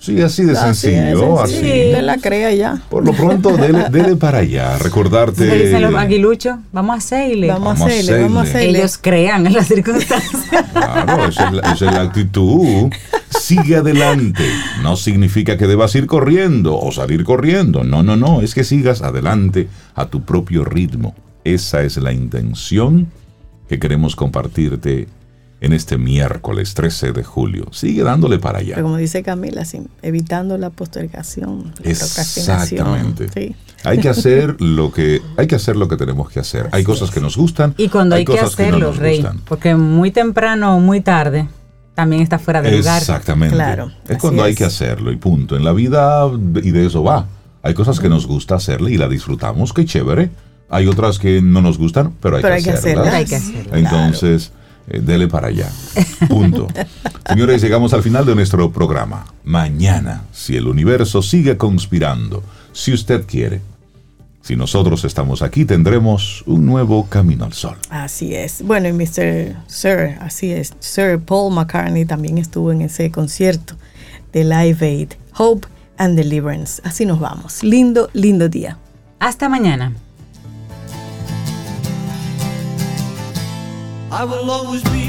Sí, así de sencillo, así. Te la crea ya. Por lo pronto, dele, para allá, recordarte. Dicen los aguiluchos, vamos a hacerle. Vamos, a hacerle, vamos a hacerle. Ellos crean en las circunstancias. Claro, esa es, la, actitud. Sigue adelante. No significa que debas ir corriendo o salir corriendo. No, no, no. Es que sigas adelante a tu propio ritmo. Esa es la intención que queremos compartirte en este miércoles 13 de julio. Sigue dándole para allá. como dice Camila, evitando la postergación, la Exactamente. Hay que hacer lo que hay que hacer lo que tenemos que hacer. hay cosas que nos gustan y cuando hay, que hacerlo, Rey, porque muy temprano o muy tarde también está fuera de lugar. Exactamente. Claro. Es cuando hay que hacerlo y punto. En la vida y de eso va. Hay cosas que nos gusta hacerle y la disfrutamos, qué chévere. Hay otras que no nos gustan, pero hay, que, hacerlas. Hay que hacerlas. Entonces, eh, dele para allá. Punto. Señores, llegamos al final de nuestro programa. Mañana, si el universo sigue conspirando, si usted quiere, si nosotros estamos aquí, tendremos un nuevo camino al sol. Así es. Bueno, y Mr. Sir, así es. Sir Paul McCartney también estuvo en ese concierto de Live Aid, Hope and Deliverance. Así nos vamos. Lindo, lindo día. Hasta mañana. I will always be